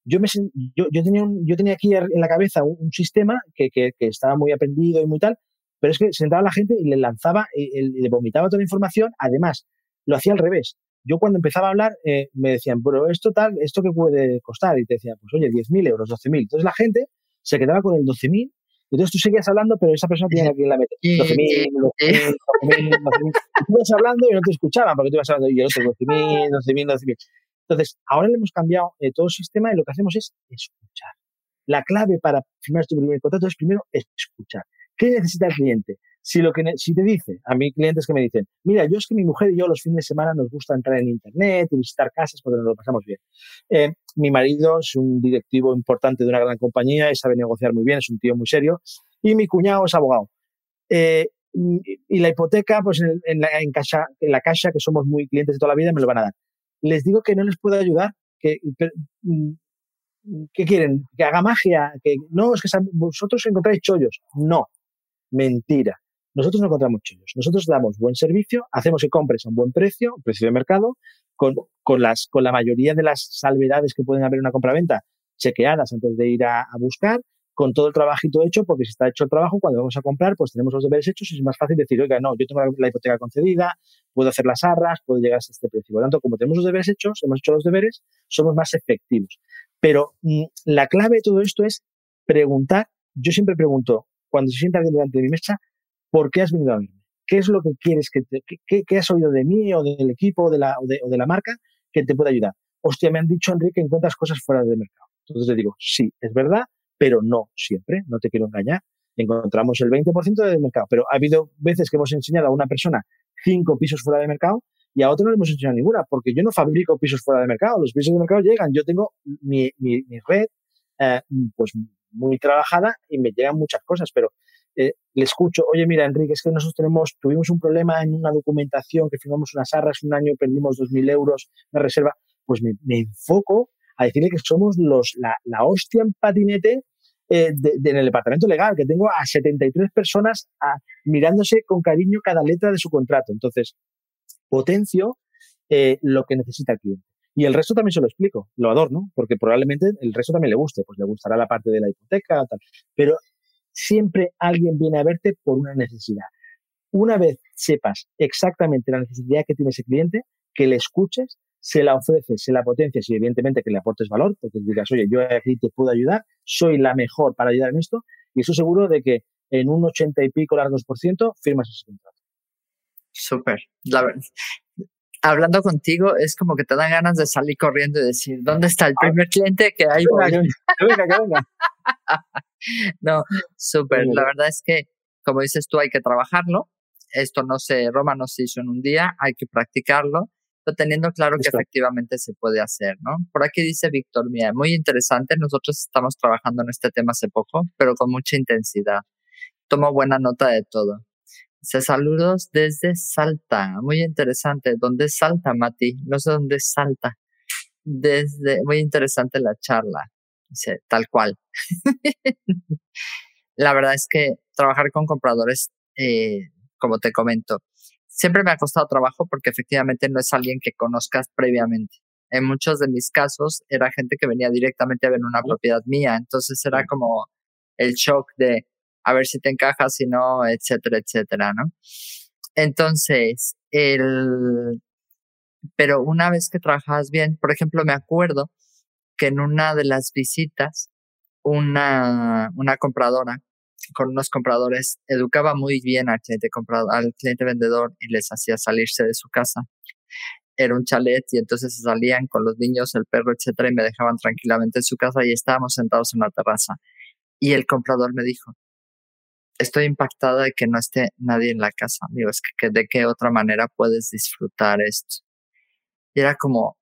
Yo, me, yo, yo, tenía, yo tenía aquí en la cabeza un, sistema que, que, que, estaba muy aprendido y muy tal, pero es que sentaba a la gente y le lanzaba, y, le vomitaba toda la información. Además, lo hacía al revés. Yo cuando empezaba a hablar eh, me decían, pero esto tal, ¿esto qué puede costar? Y te decía, pues oye, 10.000 euros, 12.000. Entonces la gente se quedaba con el 12.000 entonces tú seguías hablando, pero esa persona tenía que ir la meta. 12.000, 12.000, 12.000, 12.000. Tú ibas hablando y no te escuchaban porque tú ibas hablando y otro 12.000, 12.000, 12.000. Entonces, ahora le hemos cambiado eh, todo el sistema y lo que hacemos es escuchar. La clave para firmar tu primer contrato es primero escuchar. ¿Qué necesita el cliente? Si, lo que, si te dice, a mí clientes que me dicen, mira, yo es que mi mujer y yo los fines de semana nos gusta entrar en Internet y visitar casas porque nos lo pasamos bien. Eh, mi marido es un directivo importante de una gran compañía y sabe negociar muy bien, es un tío muy serio. Y mi cuñado es abogado. Eh, y la hipoteca, pues en, la, en, casa, en la casa, que somos muy clientes de toda la vida, me lo van a dar. Les digo que no les puedo ayudar, que, mm, ¿qué quieren? ¿Que haga magia? que No, es que vosotros encontráis chollos. No, mentira. Nosotros no encontramos chollos. Nosotros damos buen servicio, hacemos que compres a un buen precio, precio de mercado, con, con, las, con la mayoría de las salvedades que pueden haber en una compraventa chequeadas antes de ir a, buscar, con todo el trabajito hecho, porque si está hecho el trabajo, cuando vamos a comprar, pues tenemos los deberes hechos y es más fácil decir, oiga, no, yo tengo la, hipoteca concedida, puedo hacer las arras, puedo llegar hasta este precio. Por lo tanto, como tenemos los deberes hechos, hemos hecho los deberes, somos más efectivos. Pero mm, la clave de todo esto es preguntar. Yo siempre pregunto, cuando se sienta alguien delante de mi mesa, ¿por qué has venido a verme? ¿Qué es lo que quieres que te, qué, has oído de mí o del equipo o de, la, o, de, la marca que te pueda ayudar? Hostia, me han dicho, Enrique, que encuentras cosas fuera del mercado. Entonces le digo, sí, es verdad, pero no siempre, no te quiero engañar. Encontramos el 20% del mercado, pero ha habido veces que hemos enseñado a una persona cinco pisos fuera de mercado y a otro no le hemos enseñado ninguna, porque yo no fabrico pisos fuera de mercado, los pisos de mercado llegan, yo tengo mi, mi, red eh, pues muy trabajada y me llegan muchas cosas, pero eh, le escucho, oye, mira, Enrique, es que nosotros tenemos, tuvimos un problema en una documentación que firmamos unas arras un año, perdimos 2.000 euros de reserva, pues me, enfoco a decirle que somos los, la, la hostia en patinete eh, en el departamento legal, que tengo a 73 personas mirándose con cariño cada letra de su contrato. Entonces, potencio eh, lo que necesita el cliente. Y el resto también se lo explico, lo adorno, porque probablemente el resto también le guste, pues le gustará la parte de la hipoteca, tal. Pero siempre alguien viene a verte por una necesidad. Una vez sepas exactamente la necesidad que tiene ese cliente, que le escuches, se la ofreces, se la potencias y evidentemente que le aportes valor, porque digas, oye, yo aquí te puedo ayudar, soy la mejor para ayudar en esto, y estoy seguro de que en un ochenta y pico largos por ciento firmas ese contrato. Súper. Hablando contigo, es como que te dan ganas de salir corriendo y decir, ¿dónde está el primer cliente que hay? no, súper. La verdad es que, como dices tú, hay que trabajarlo. Esto no se, Roma no se hizo en un día, hay que practicarlo, pero teniendo claro que efectivamente se puede hacer, ¿no? Por aquí dice Víctor, mira, muy interesante. Nosotros estamos trabajando en este tema hace poco, pero con mucha intensidad. Tomo buena nota de todo. Dice saludos desde Salta. Muy interesante. ¿Dónde es Salta, Mati? No sé dónde es Salta. Desde, muy interesante la charla tal cual. la verdad es que trabajar con compradores, eh, como te comento, siempre me ha costado trabajo porque efectivamente no es alguien que conozcas previamente. En muchos de mis casos era gente que venía directamente a ver una propiedad mía, entonces era como el shock de a ver si te encaja, si no, etcétera, etcétera, ¿no? Entonces, el, pero una vez que trabajas bien, por ejemplo, me acuerdo que en una de las visitas, una, una compradora con unos compradores educaba muy bien al cliente, comprador, al cliente vendedor y les hacía salirse de su casa. Era un chalet y entonces se salían con los niños, el perro, etcétera, y me dejaban tranquilamente en su casa y estábamos sentados en la terraza. Y el comprador me dijo, estoy impactada de que no esté nadie en la casa. Digo, es que de qué otra manera puedes disfrutar esto. Y era como,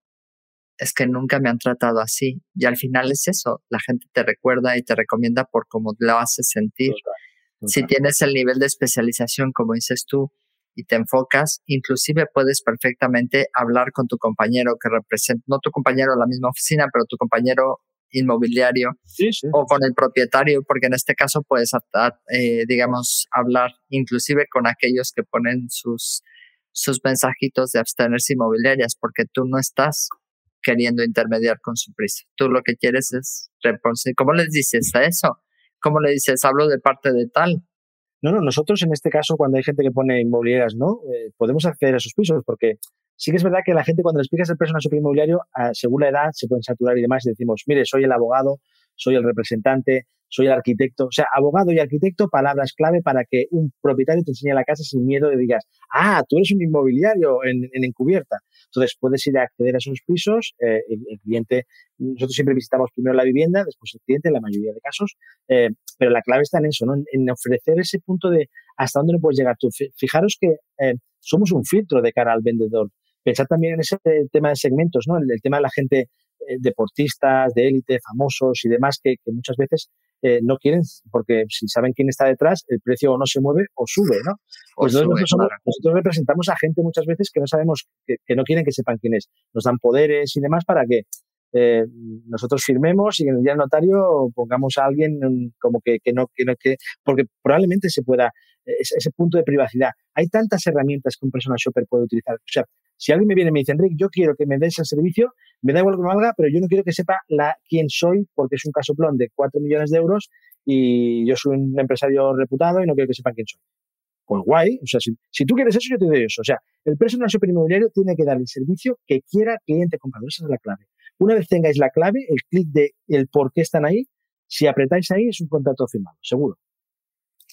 es que nunca me han tratado así. Y al final es eso, la gente te recuerda y te recomienda por cómo lo haces sentir. Si tienes el nivel de especialización, como dices tú, y te enfocas, inclusive puedes perfectamente hablar con tu compañero que representa, no tu compañero de la misma oficina, pero tu compañero inmobiliario o con el propietario, porque en este caso puedes, eh, digamos, hablar inclusive con aquellos que ponen sus, sus mensajitos de abstenerse inmobiliarias, porque tú no estás queriendo intermediar con su prisa. Tú lo que quieres es reponer. ¿Cómo les dices a eso? ¿Cómo le dices? Hablo de parte de tal. No, no, nosotros en este caso, cuando hay gente que pone inmobiliarias, ¿no? Eh, podemos acceder a esos pisos porque sí que es verdad que la gente cuando le explicas el precio de inmobiliario, según la edad, se pueden saturar y demás y decimos, mire, soy el abogado, soy el representante, soy el arquitecto. O sea, abogado y arquitecto, palabras clave para que un propietario te enseñe la casa sin miedo de digas, ah, tú eres un inmobiliario en, encubierta. Entonces puedes ir a acceder a esos pisos. Eh, el, cliente, nosotros siempre visitamos primero la vivienda, después el cliente, en la mayoría de casos. Eh, pero la clave está en eso, ¿no? En, ofrecer ese punto de hasta dónde no puedes llegar tú. Fijaros que eh, somos un filtro de cara al vendedor. Pensad también en ese tema de segmentos, ¿no? el tema de la gente deportistas de élite, famosos y demás, que, muchas veces eh, no quieren, porque si saben quién está detrás, el precio o no se mueve o sube, ¿no? Pues nosotros, representamos a gente muchas veces que no sabemos, que, no quieren que sepan quién es. Nos dan poderes y demás para que eh, nosotros firmemos y en el día del notario pongamos a alguien como que, no, que no, que, porque probablemente se pueda, ese, ese punto de privacidad. Hay tantas herramientas que un personal shopper puede utilizar. O sea, si alguien me viene y me dice, Enrique, yo quiero que me des el servicio, me da igual que me valga, pero yo no quiero que sepa la, quién soy, porque es un casoplón de 4 millones de euros y yo soy un empresario reputado y no quiero que sepan quién soy. Pues guay, o sea, si, tú quieres eso, yo te doy eso. O sea, el personal shopper inmobiliario tiene que dar el servicio que quiera cliente comprador. Esa es la clave. Una vez tengáis la clave, el clic de el por qué están ahí, si apretáis ahí es un contrato firmado, seguro.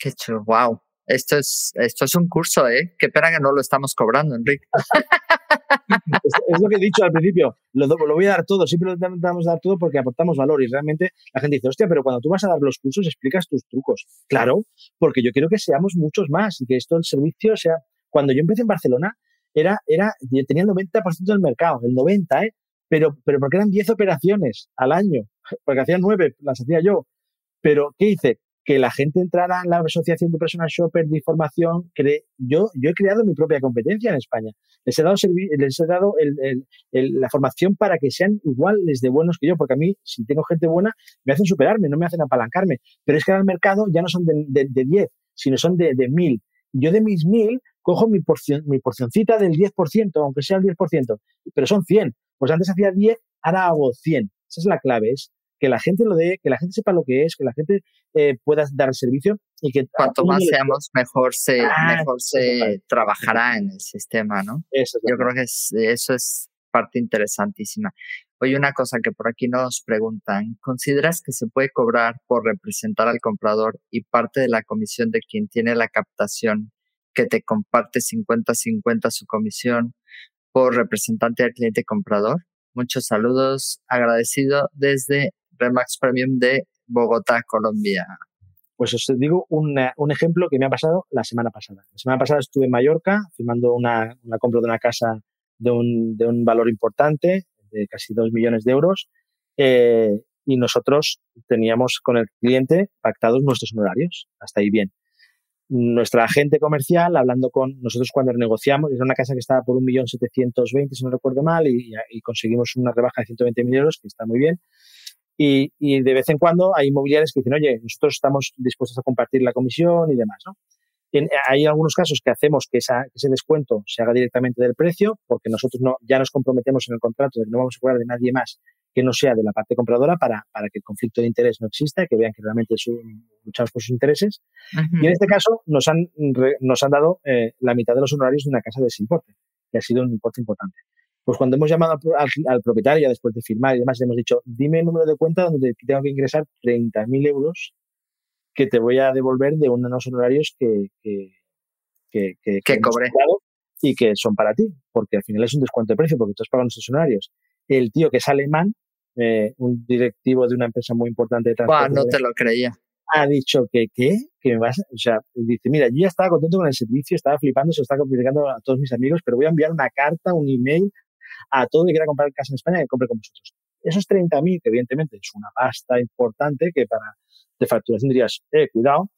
Qué chulo, wow. Esto es, esto es un curso, ¿eh? Qué pena que no lo estamos cobrando, Enrique. es, lo que he dicho al principio, lo, lo voy a dar todo, siempre lo intentamos dar todo porque aportamos valor y realmente la gente dice, hostia, pero cuando tú vas a dar los cursos explicas tus trucos. Claro, porque yo quiero que seamos muchos más y que esto el servicio sea... Cuando yo empecé en Barcelona, era, era, yo tenía el 90% del mercado, el 90%, ¿eh? Pero, pero porque eran 10 operaciones al año, porque hacían 9, las hacía yo. Pero, ¿qué hice? Que la gente entrara en la Asociación de Personal Shoppers de Información. yo, yo he creado mi propia competencia en España. Les he dado, les he dado la formación para que sean iguales de buenos que yo, porque a mí, si tengo gente buena, me hacen superarme, no me hacen apalancarme. Pero es que ahora el mercado ya no son de, de, 10, sino son de, de 1000. Yo de mis 1000 cojo mi, porción, mi porcioncita del 10%, aunque sea el 10%, pero son 100. Pues antes hacía 10, ahora hago 100. Esa es la clave, es que la gente lo dé, que la gente sepa lo que es, que la gente eh, pueda dar el servicio y que cuanto más seamos mejor se ah, mejor se trabajará en el sistema, ¿no? Yo creo que eso es parte interesantísima. Oye, una cosa que por aquí nos preguntan, ¿consideras que se puede cobrar por representar al comprador y parte de la comisión de quien tiene la captación que te comparte 50-50 su comisión por representante del cliente comprador? Muchos saludos, agradecido desde Remax Premium de Bogotá, Colombia. Pues os digo un ejemplo que me ha pasado la semana pasada. La semana pasada estuve en Mallorca firmando una, compra de una casa de un, de un, valor importante, de casi dos millones de euros, eh, y nosotros teníamos con el cliente pactados nuestros honorarios. Hasta ahí bien. Nuestra agente comercial, hablando con nosotros cuando negociamos, era una casa que estaba por un millón setecientos veinte, si no recuerdo mal, y, y conseguimos una rebaja de 120.000 euros, que está muy bien. Y, de vez en cuando hay inmobiliarios que dicen, oye, nosotros estamos dispuestos a compartir la comisión y demás, ¿no? hay algunos casos que hacemos que, ese descuento se haga directamente del precio, porque nosotros no, ya nos comprometemos en el contrato de que no vamos a cobrar de nadie más que no sea de la parte compradora para, para que el conflicto de interés no exista, que vean que realmente luchamos por sus intereses. Y en este caso nos han, nos han dado eh, la mitad de los honorarios de una casa de ese importe, que ha sido un importe importante. Pues cuando hemos llamado al, propietario después de firmar y demás, le hemos dicho, dime el número de cuenta donde tengo que ingresar 30.000 euros que te voy a devolver de unos honorarios que, que, que, que, cobré. Y que son para ti, porque al final es un descuento de precio, porque tú has pagado nuestros honorarios. El tío que es alemán, eh, un directivo de una empresa muy importante de transporte. no te lo creía. Ha dicho que, ¿qué? Que me vas, o sea, dice, mira, yo ya estaba contento con el servicio, estaba flipando, se lo estaba comunicando a todos mis amigos, pero voy a enviar una carta, un email a todo el que quiera comprar casa en España que compre con vosotros. Esos 30.000, que evidentemente es una pasta importante que para de facturación dirías, eh, cuidado,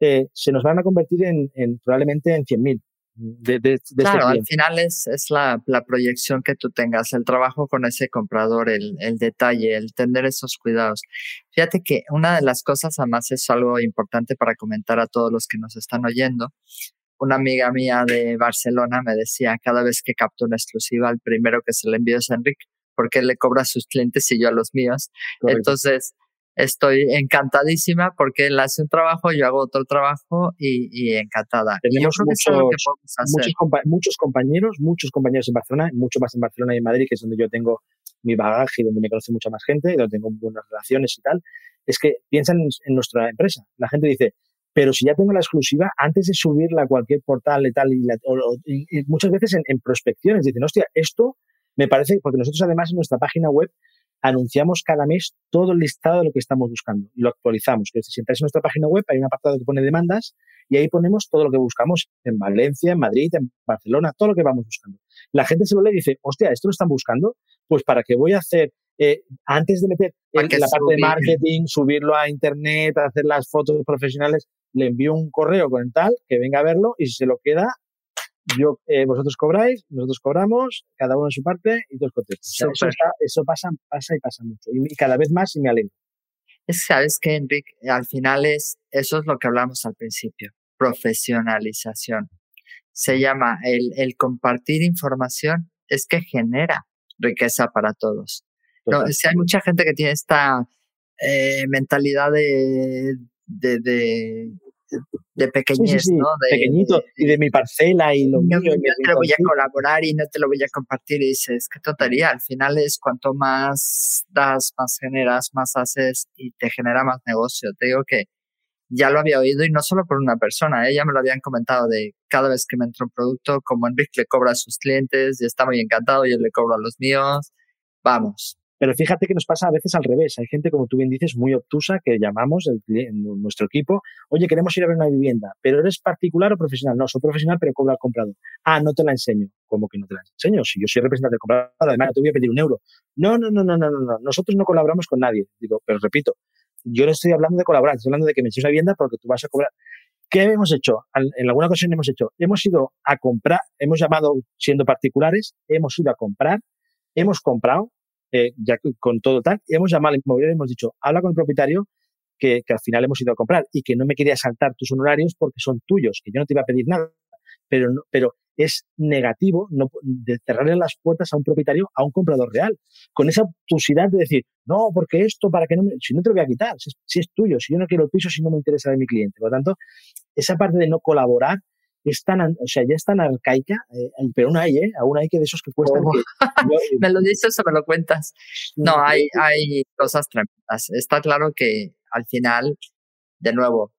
eh, se nos van a convertir en, probablemente en 100.000. de, de, este claro, al final es, es la, la, proyección que tú tengas, el trabajo con ese comprador, el, el, detalle, el tener esos cuidados. Fíjate que una de las cosas, además, es algo importante para comentar a todos los que nos están oyendo. Una amiga mía de Barcelona me decía, cada vez que capto una exclusiva, el primero que se le envío es a Enrique, porque él le cobra a sus clientes y yo a los míos. Entonces, estoy encantadísima porque él hace un trabajo, yo hago otro trabajo y, encantada. Tenemos muchos, compañeros, muchos compañeros en Barcelona, mucho más en Barcelona y en Madrid, que es donde yo tengo mi bagaje y donde me conoce mucha más gente, donde tengo buenas relaciones y tal, es que piensan en, nuestra empresa. La gente dice, pero si ya tengo la exclusiva, antes de subirla a cualquier portal y tal, y, muchas veces en, en, prospecciones dicen, hostia, esto me parece, porque nosotros además en nuestra página web anunciamos cada mes todo el listado de lo que estamos buscando y lo actualizamos. Que si entráis en nuestra página web hay un apartado que pone demandas y ahí ponemos todo lo que buscamos en Valencia, en Madrid, en Barcelona, todo lo que vamos buscando. La gente se lo lee y dice, hostia, ¿esto lo están buscando? Pues para qué voy a hacer, eh, antes de meter la parte de marketing, subirlo a internet, hacer las fotos profesionales, le envío un correo con el tal, que venga a verlo y si se lo queda, yo, eh, vosotros cobráis, nosotros cobramos, cada uno en su parte y todos contentos. eso, pasa, pasa y pasa mucho. Y, cada vez más y me alegro. Es, Sabes que, Enrique, al final es, eso es lo que hablamos al principio, profesionalización. Se llama el, el compartir información, es que genera riqueza para todos. No, si hay mucha gente que tiene esta eh, mentalidad de, de, de de pequeñez, ¿no? De, pequeñito, y de mi parcela y lo mío. Yo te lo voy a colaborar y no te lo voy a compartir. Y dices, qué tontería. Al final es cuanto más das, más generas, más haces y te genera más negocio. Te digo que ya lo había oído y no solo por una persona, ella ¿eh? me lo habían comentado de cada vez que me entra un producto, como Enrique le cobra a sus clientes y está muy encantado, yo le cobro a los míos. Vamos, pero fíjate que nos pasa a veces al revés. Hay gente, como tú bien dices, muy obtusa que llamamos en nuestro equipo, oye, queremos ir a ver una vivienda, pero eres particular o profesional. No, soy profesional, pero cobro al comprador. Ah, no te la enseño. ¿Cómo que no te la enseño? Si yo soy representante del comprador, además te voy a pedir un euro. No, no, no, no, no, no, no. Nosotros no colaboramos con nadie. Digo, pero repito, yo no estoy hablando de colaborar, estoy hablando de que me echéis una vivienda porque tú vas a cobrar. ¿Qué hemos hecho? En alguna ocasión hemos hecho, hemos ido a comprar, hemos llamado siendo particulares, hemos ido a comprar, hemos comprado, eh, ya con todo tal, y hemos llamado al inmobiliario y hemos dicho, habla con el propietario que, que, al final hemos ido a comprar y que no me quería saltar tus honorarios porque son tuyos, que yo no te iba a pedir nada. Pero, no, pero es negativo no, de cerrarle las puertas a un propietario, a un comprador real, con esa obtusidad de decir, no, porque esto, para que no me, si no te lo voy a quitar, si es, si es tuyo, si yo no quiero el piso, si no me interesa de mi cliente. Por lo tanto, esa parte de no colaborar es tan, o sea, ya es tan arcaica, eh, pero aún hay, ¿eh? Aún hay que de esos que cuestan. Que, eh, me lo dices o me lo cuentas. No, hay, hay cosas tremendas. Está claro que al final, de nuevo,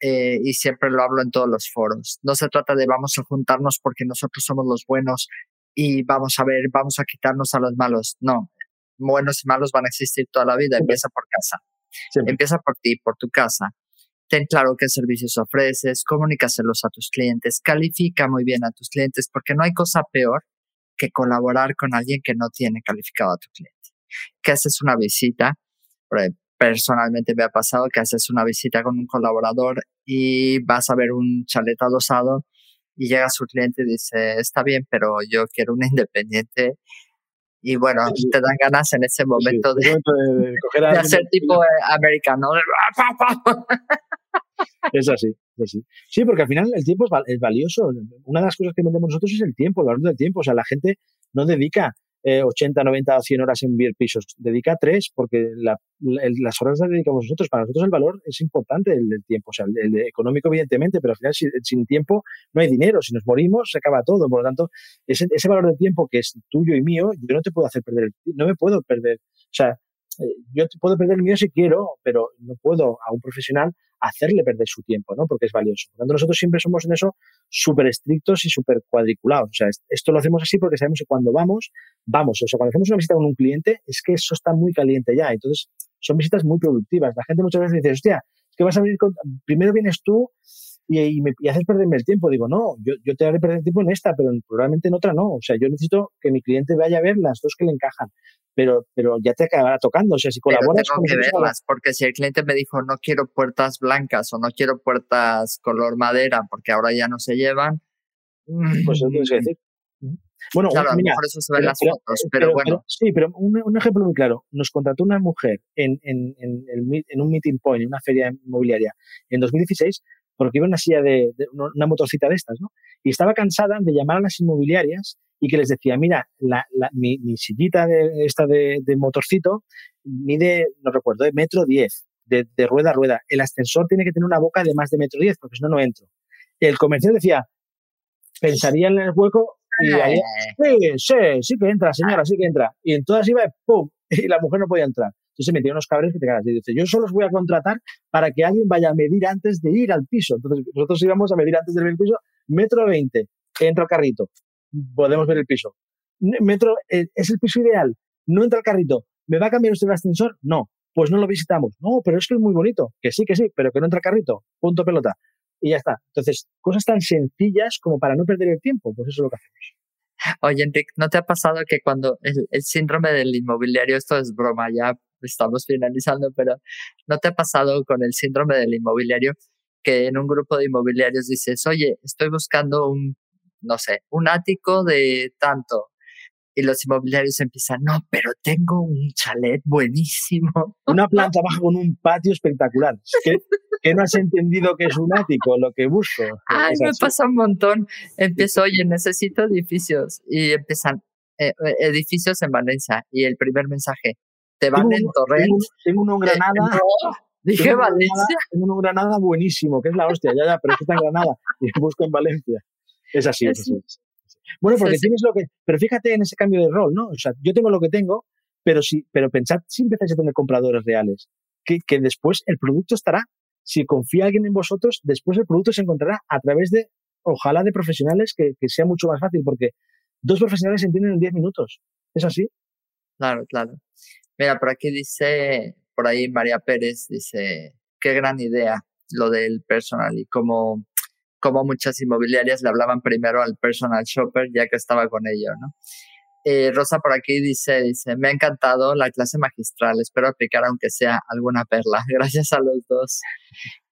eh, y siempre lo hablo en todos los foros, no se trata de vamos a juntarnos porque nosotros somos los buenos y vamos a ver, vamos a quitarnos a los malos. No, buenos y malos van a existir toda la vida. Empieza por casa. Empieza por ti, por tu casa ten claro qué servicios ofreces, comunícaselos a tus clientes, califica muy bien a tus clientes, porque no hay cosa peor que colaborar con alguien que no tiene calificado a tu cliente. Que haces una visita, personalmente me ha pasado que haces una visita con un colaborador y vas a ver un chalet adosado y llega su cliente y dice, está bien, pero yo quiero un independiente y bueno, te dan ganas en ese momento de, hacer tipo americano. Es así, es así. Sí, porque al final el tiempo es, valioso. Una de las cosas que vendemos nosotros es el tiempo, el valor del tiempo. O sea, la gente no dedica 80, 90 o 100 horas en ver pisos, dedica 3 porque las horas las dedicamos nosotros. Para nosotros el valor es importante, el del tiempo. O sea, el, económico evidentemente, pero al final sin, tiempo no hay dinero. Si nos morimos se acaba todo. Por lo tanto, ese, ese valor del tiempo que es tuyo y mío, yo no te puedo hacer perder, no me puedo perder. O sea, eh, yo puedo perder el mío si quiero, pero no puedo a un profesional hacerle perder su tiempo, ¿no? Porque es valioso. Por tanto, nosotros siempre somos en eso súper estrictos y súper cuadriculados. O sea, esto lo hacemos así porque sabemos que cuando vamos, vamos. O sea, cuando hacemos una visita con un cliente, es que eso está muy caliente ya. Entonces, son visitas muy productivas. La gente muchas veces dice, hostia, es que vas a venir con... Primero vienes tú y, me, haces perderme el tiempo. Digo, no, yo, yo te haré perder el tiempo en esta, pero probablemente en otra no. O sea, yo necesito que mi cliente vaya a ver las dos que le encajan. Pero, pero ya te acabará tocando. O sea, si colaboras tengo que verlas, porque si el cliente me dijo no quiero puertas blancas o no quiero puertas color madera porque ahora ya no se llevan, Pues eso tienes que decir. Bueno, claro, mira, por eso se ven las fotos, pero, bueno. sí, pero un, un, ejemplo muy claro. Nos contrató una mujer en, en, en, en, un meeting point, en una feria inmobiliaria, en 2016, porque iba en una silla de, una motorcita de estas, ¿no? Y estaba cansada de llamar a las inmobiliarias y que les decía, mira, la, la, mi, mi, sillita de, esta de, de, motorcito mide, no recuerdo, de metro 10, de, de, rueda a rueda. El ascensor tiene que tener una boca de más de metro 10, porque si no, no entro. El comercial decía, pensaría en el hueco y ahí, sí, sí, sí que entra, señora, sí que entra. Y en todas iba, ¡pum! Y la mujer no podía entrar. Entonces se metió unos cabres que te cagas. Y dice, yo solo os voy a contratar para que alguien vaya a medir antes de ir al piso. Entonces nosotros íbamos a medir antes de ir al piso, metro 20, entra el carrito, podemos ver el piso. Metro, eh, es el piso ideal, no entra el carrito, ¿me va a cambiar usted el ascensor? No, pues no lo visitamos. No, pero es que es muy bonito. Que sí, que sí, pero que no entra el carrito. Punto pelota. Y ya está. Entonces, cosas tan sencillas como para no perder el tiempo, pues eso es lo que hacemos. Oye, Enrique, ¿no te ha pasado que cuando el síndrome del inmobiliario, esto es broma, ya estamos finalizando, pero ¿no te ha pasado con el síndrome del inmobiliario que en un grupo de inmobiliarios dices, oye, estoy buscando un, no sé, un ático de tanto? Y los inmobiliarios empiezan, no, pero tengo un chalet buenísimo. Una planta baja con un patio espectacular. ¿Qué, que no has entendido que es un ático lo que busco? Ay, me pasa un montón. Empiezo, oye, necesito edificios. Y empiezan, eh, edificios en Valencia. Y el primer mensaje, te van en Torrent. Tengo, uno en Granada. dije Valencia. tengo uno en Granada buenísimo, que es la hostia, ya, ya, pero es que está en Granada y busco en Valencia. Es así, es así. Bueno, porque tienes lo que. Pero fíjate en ese cambio de rol, ¿no? O sea, yo tengo lo que tengo, pero sí, pero pensad si empezáis a tener compradores reales, que, que después el producto estará. Si confía alguien en vosotros, después el producto se encontrará a través de, ojalá, de profesionales que, que sea mucho más fácil, porque dos profesionales se entienden en 10 minutos. ¿Es así? Claro, claro. Mira, por aquí dice, por ahí María Pérez dice, qué gran idea lo del personal y como, como muchas inmobiliarias le hablaban primero al personal shopper ya que estaba con ello, ¿no? Eh, Rosa por aquí dice, dice, me ha encantado la clase magistral, espero aplicar aunque sea alguna perla. Gracias a los dos.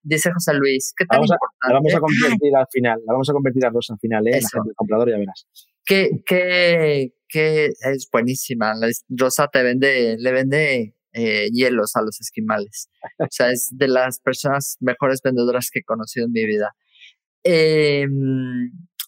Dice José Luis, ¿qué? Vamos a, la vamos a convertir al final, la vamos a convertir a Rosa al final, ¿eh? Eso. El comprador ya verás. Que, que, que es buenísima. Rosa te vende, le vende eh, hielos a los esquimales. O sea, es de las personas mejores vendedoras que he conocido en mi vida. Eh,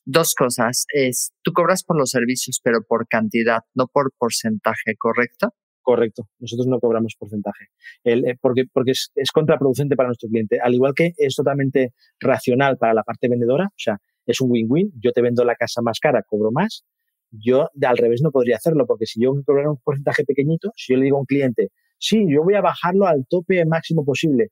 dos cosas. Es, tú cobras por los servicios, pero por cantidad, no por porcentaje, ¿correcto? Correcto, nosotros no cobramos porcentaje, eh, porque, porque es, es, contraproducente para nuestro cliente, al igual que es totalmente racional para la parte vendedora, o sea, es un win-win, yo te vendo la casa más cara, cobro más, yo al revés no podría hacerlo, porque si yo cobrara un porcentaje pequeñito, si yo le digo a un cliente, sí, yo voy a bajarlo al tope máximo posible,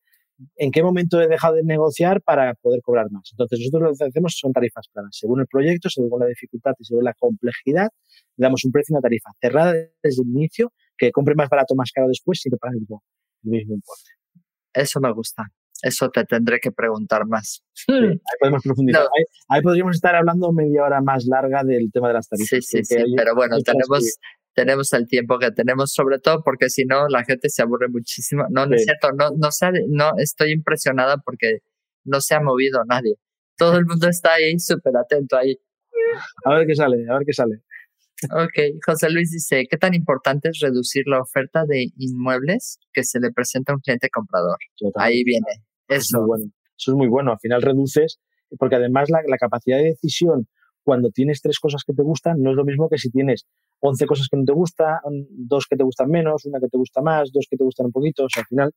¿en qué momento he dejado de negociar para poder cobrar más? Entonces, nosotros lo que hacemos son tarifas claras. Según el proyecto, según la dificultad y según la complejidad, le damos un precio y una tarifa cerrada desde el inicio que compre más barato, más caro después, siempre paga el el mismo importe. Eso me gusta. Eso te tendré que preguntar más. Sí, ahí podemos profundizar. No. Ahí, ahí, podríamos estar hablando media hora más larga del tema de las tarifas. Sí, sí, sí, pero bueno, tenemos, que... tenemos el tiempo que tenemos, sobre todo porque si no, la gente se aburre muchísimo. No, sí. no es cierto, no, no, sé, no estoy impresionada porque no se ha movido nadie. Todo el mundo está ahí súper atento ahí. A ver qué sale, a ver qué sale. Ok, José Luis dice, ¿qué tan importante es reducir la oferta de inmuebles que se le presenta a un cliente comprador? Ahí viene. Eso. Es muy bueno. Eso es muy bueno. Al final reduces, porque además la, la, capacidad de decisión cuando tienes tres cosas que te gustan no es lo mismo que si tienes 11 cosas que no te gustan, dos que te gustan menos, una que te gusta más, dos que te gustan un poquito. O sea, al final,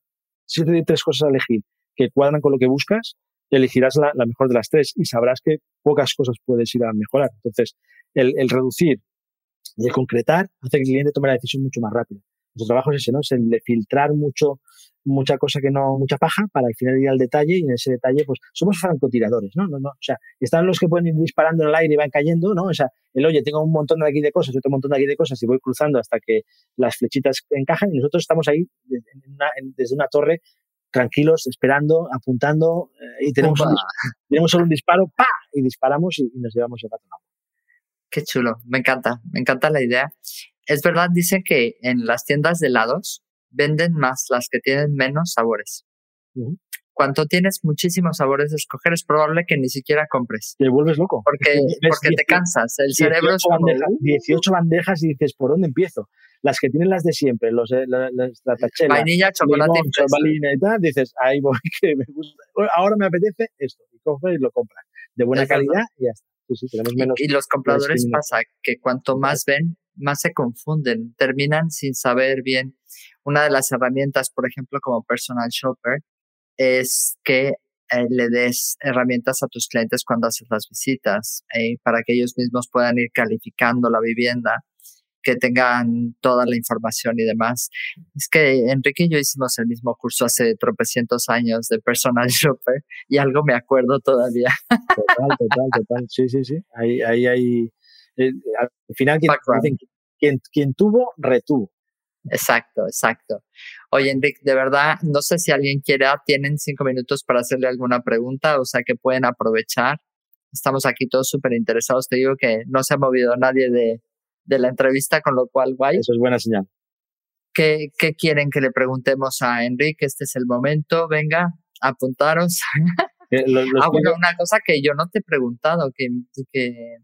si te tres cosas a elegir que cuadran con lo que buscas, elegirás la, la, mejor de las tres y sabrás que pocas cosas puedes ir a mejorar. Entonces, el, el reducir y el concretar hace que el cliente tome la decisión mucho más rápido. Nuestro trabajo es ese, ¿no? Es el de filtrar mucho, mucha cosa que no, mucha paja para al final ir al detalle y en ese detalle, pues somos francotiradores, ¿no? no, no o sea, están los que pueden ir disparando en el aire y van cayendo, ¿no? O sea, el oye, tengo un montón de aquí de cosas, otro montón de aquí de cosas y voy cruzando hasta que las flechitas encajan y nosotros estamos ahí en una, desde una torre tranquilos, esperando, apuntando eh, y tenemos, un, tenemos solo un disparo, ¡pa! Y disparamos y, y nos llevamos el gato Qué chulo, me encanta, me encanta la idea. Es verdad, dicen que en las tiendas de helados venden más las que tienen menos sabores. Uh -huh. cuando tienes muchísimos sabores de escoger, es probable que ni siquiera compres. Te vuelves loco. Porque, porque te cansas. El cerebro es como... bandejas, 18 bandejas y dices, ¿por dónde empiezo? Las que tienen las de siempre, los, eh, la, la, la tachela, Vainilla, chocolate limón, y fresa. chocolina y tal, dices, ahí voy, que me gusta. Ahora me apetece esto. Y coges y lo compras. De buena calidad y ya está. Sí, sí, tenemos Y- menos. Y, los compradores pasa que cuanto más ven, más se confunden, terminan sin saber bien. Una de las herramientas, por ejemplo, como personal shopper, es que eh, le des herramientas a tus clientes cuando haces las visitas, eh, para que ellos mismos puedan ir calificando la vivienda, que tengan toda la información y demás. Es que Enrique y yo hicimos el mismo curso hace tropecientos años de personal shopper y algo me acuerdo todavía. Total, total, total. Sí, sí, sí. Ahí, ahí, ahí. Eh, al final, quien, Background. dicen, quien, quien tuvo, retuvo. Exacto, exacto. Oye, Enrique, de verdad, no sé si alguien quiera, tienen cinco minutos para hacerle alguna pregunta, o sea que pueden aprovechar. Estamos aquí todos súper interesados. Te digo que no se ha movido nadie de, de la entrevista, con lo cual, guay. Eso es buena señal. ¿Qué, ¿Qué quieren que le preguntemos a Enrique? Este es el momento, venga, apuntaros. Eh, los ah, bueno, una cosa que yo no te he preguntado, que, que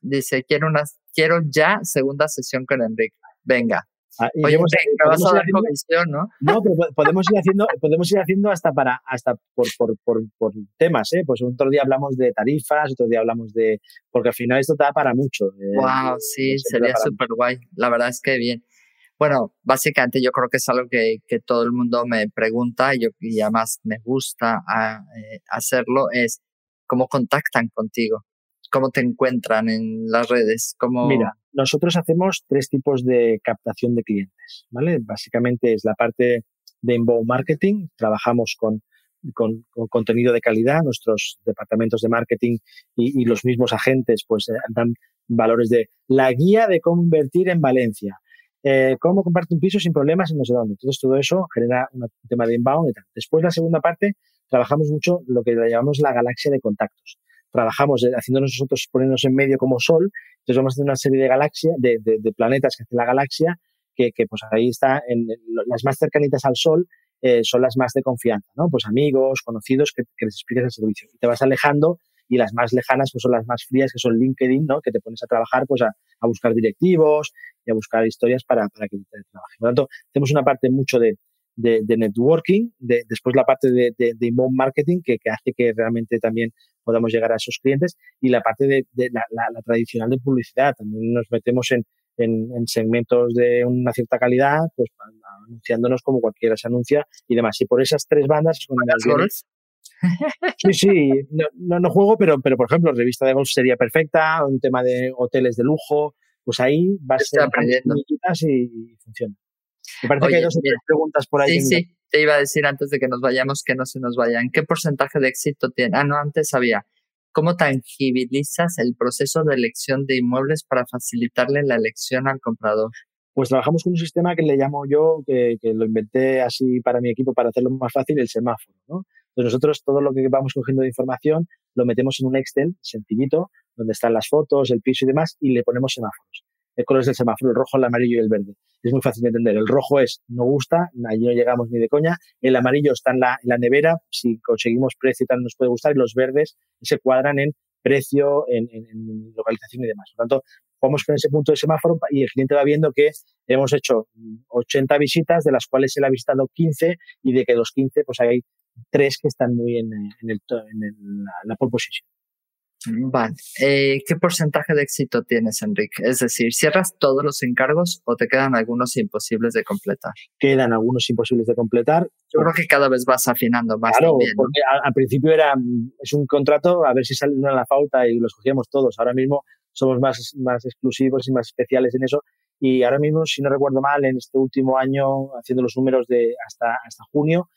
dice, quiero, una, quiero ya segunda sesión con Enrique. Venga. ah, Oye, iremos- Enrique, me vas a dar haciendo- comisión, ¿no? No, pero po- podemos ir haciendo, podemos ir haciendo hasta para, hasta por, por, por, por temas, ¿eh? Pues otro día hablamos de tarifas, otro día hablamos de, porque al final esto da para mucho. eh, Wow, sí, siempre da sería súper guay. La verdad es que bien. Bueno, básicamente yo creo que es algo que, que todo el mundo me pregunta y, yo, y además me gusta ah, eh, hacerlo, es cómo contactan contigo, cómo te encuentran en las redes, cómo... Mira, nosotros hacemos tres tipos de captación de clientes, ¿vale? Básicamente es la parte de inbound marketing, trabajamos con, con, con contenido de calidad, nuestros departamentos de marketing y, los mismos agentes pues eh, dan valores de la guía de cómo invertir en Valencia, eh, cómo comprarte un piso sin problemas en no sé dónde. Entonces todo eso genera un tema de inbound y tal. Después la segunda parte, trabajamos mucho lo que llamamos la galaxia de contactos. Trabajamos eh, haciéndonos nosotros, poniéndonos en medio como sol, entonces vamos a hacer una serie de galaxias, de, de, planetas que hace la galaxia, que, que pues ahí está, en, las más cercanitas al Sol eh, son las más de confianza, ¿no? Pues amigos, conocidos, que, les expliques el servicio. Y te vas alejando y las más lejanas pues son las más frías, que son LinkedIn, ¿no? Que te pones a trabajar, pues a, a buscar directivos y a buscar historias para, para que te trabajen. Por lo tanto, hacemos una parte mucho de, de, de networking, de, después la parte de, de, inbound marketing, que, que hace que realmente también podamos llegar a esos clientes, y la parte de, la, la, la, tradicional de publicidad. También nos metemos en, en, en, segmentos de una cierta calidad, pues anunciándonos como cualquiera se anuncia y demás. Y por esas tres bandas son las? Sí, sí, no, no, no, juego, pero, pero por ejemplo, revista de golf sería perfecta, un tema de hoteles de lujo, pues ahí vas a aprendiendo y, y, funciona. Me parece Oye, que hay dos preguntas por ahí. Sí, sí, te iba a decir antes de que nos vayamos que no se nos vayan. ¿Qué porcentaje de éxito tiene? Ah, no, antes había. ¿Cómo tangibilizas el proceso de elección de inmuebles para facilitarle la elección al comprador? Pues trabajamos con un sistema que le llamo yo, que, que lo inventé así para mi equipo para hacerlo más fácil, el semáforo. ¿no? Entonces nosotros todo lo que vamos cogiendo de información lo metemos en un Excel sencillito, donde están las fotos, el piso y demás, y le ponemos semáforos. El color es el semáforo, el rojo, el amarillo y el verde. Es muy fácil de entender. El rojo es no gusta, allí no llegamos ni de coña. El amarillo está en la, en la nevera, si conseguimos precio y tal nos puede gustar. Y los verdes se cuadran en precio, en, en, en localización y demás. Por lo tanto, vamos con ese punto de semáforo y el cliente va viendo que hemos hecho 80 visitas, de las cuales él ha visitado 15 y de que los 15 pues hay tres que están muy en, en, el, en el, la, la pole position. Vale. Eh, ¿Qué porcentaje de éxito tienes, Enrique? Es decir, ¿cierras todos los encargos o te quedan algunos imposibles de completar? Quedan algunos imposibles de completar. Yo creo que cada vez vas afinando más. Claro, también, ¿no? porque al, al, principio era es un contrato a ver si sale una la falta y los cogíamos todos. Ahora mismo somos más, más exclusivos y más especiales en eso. Y ahora mismo, si no recuerdo mal, en este último año, haciendo los números de hasta, hasta junio,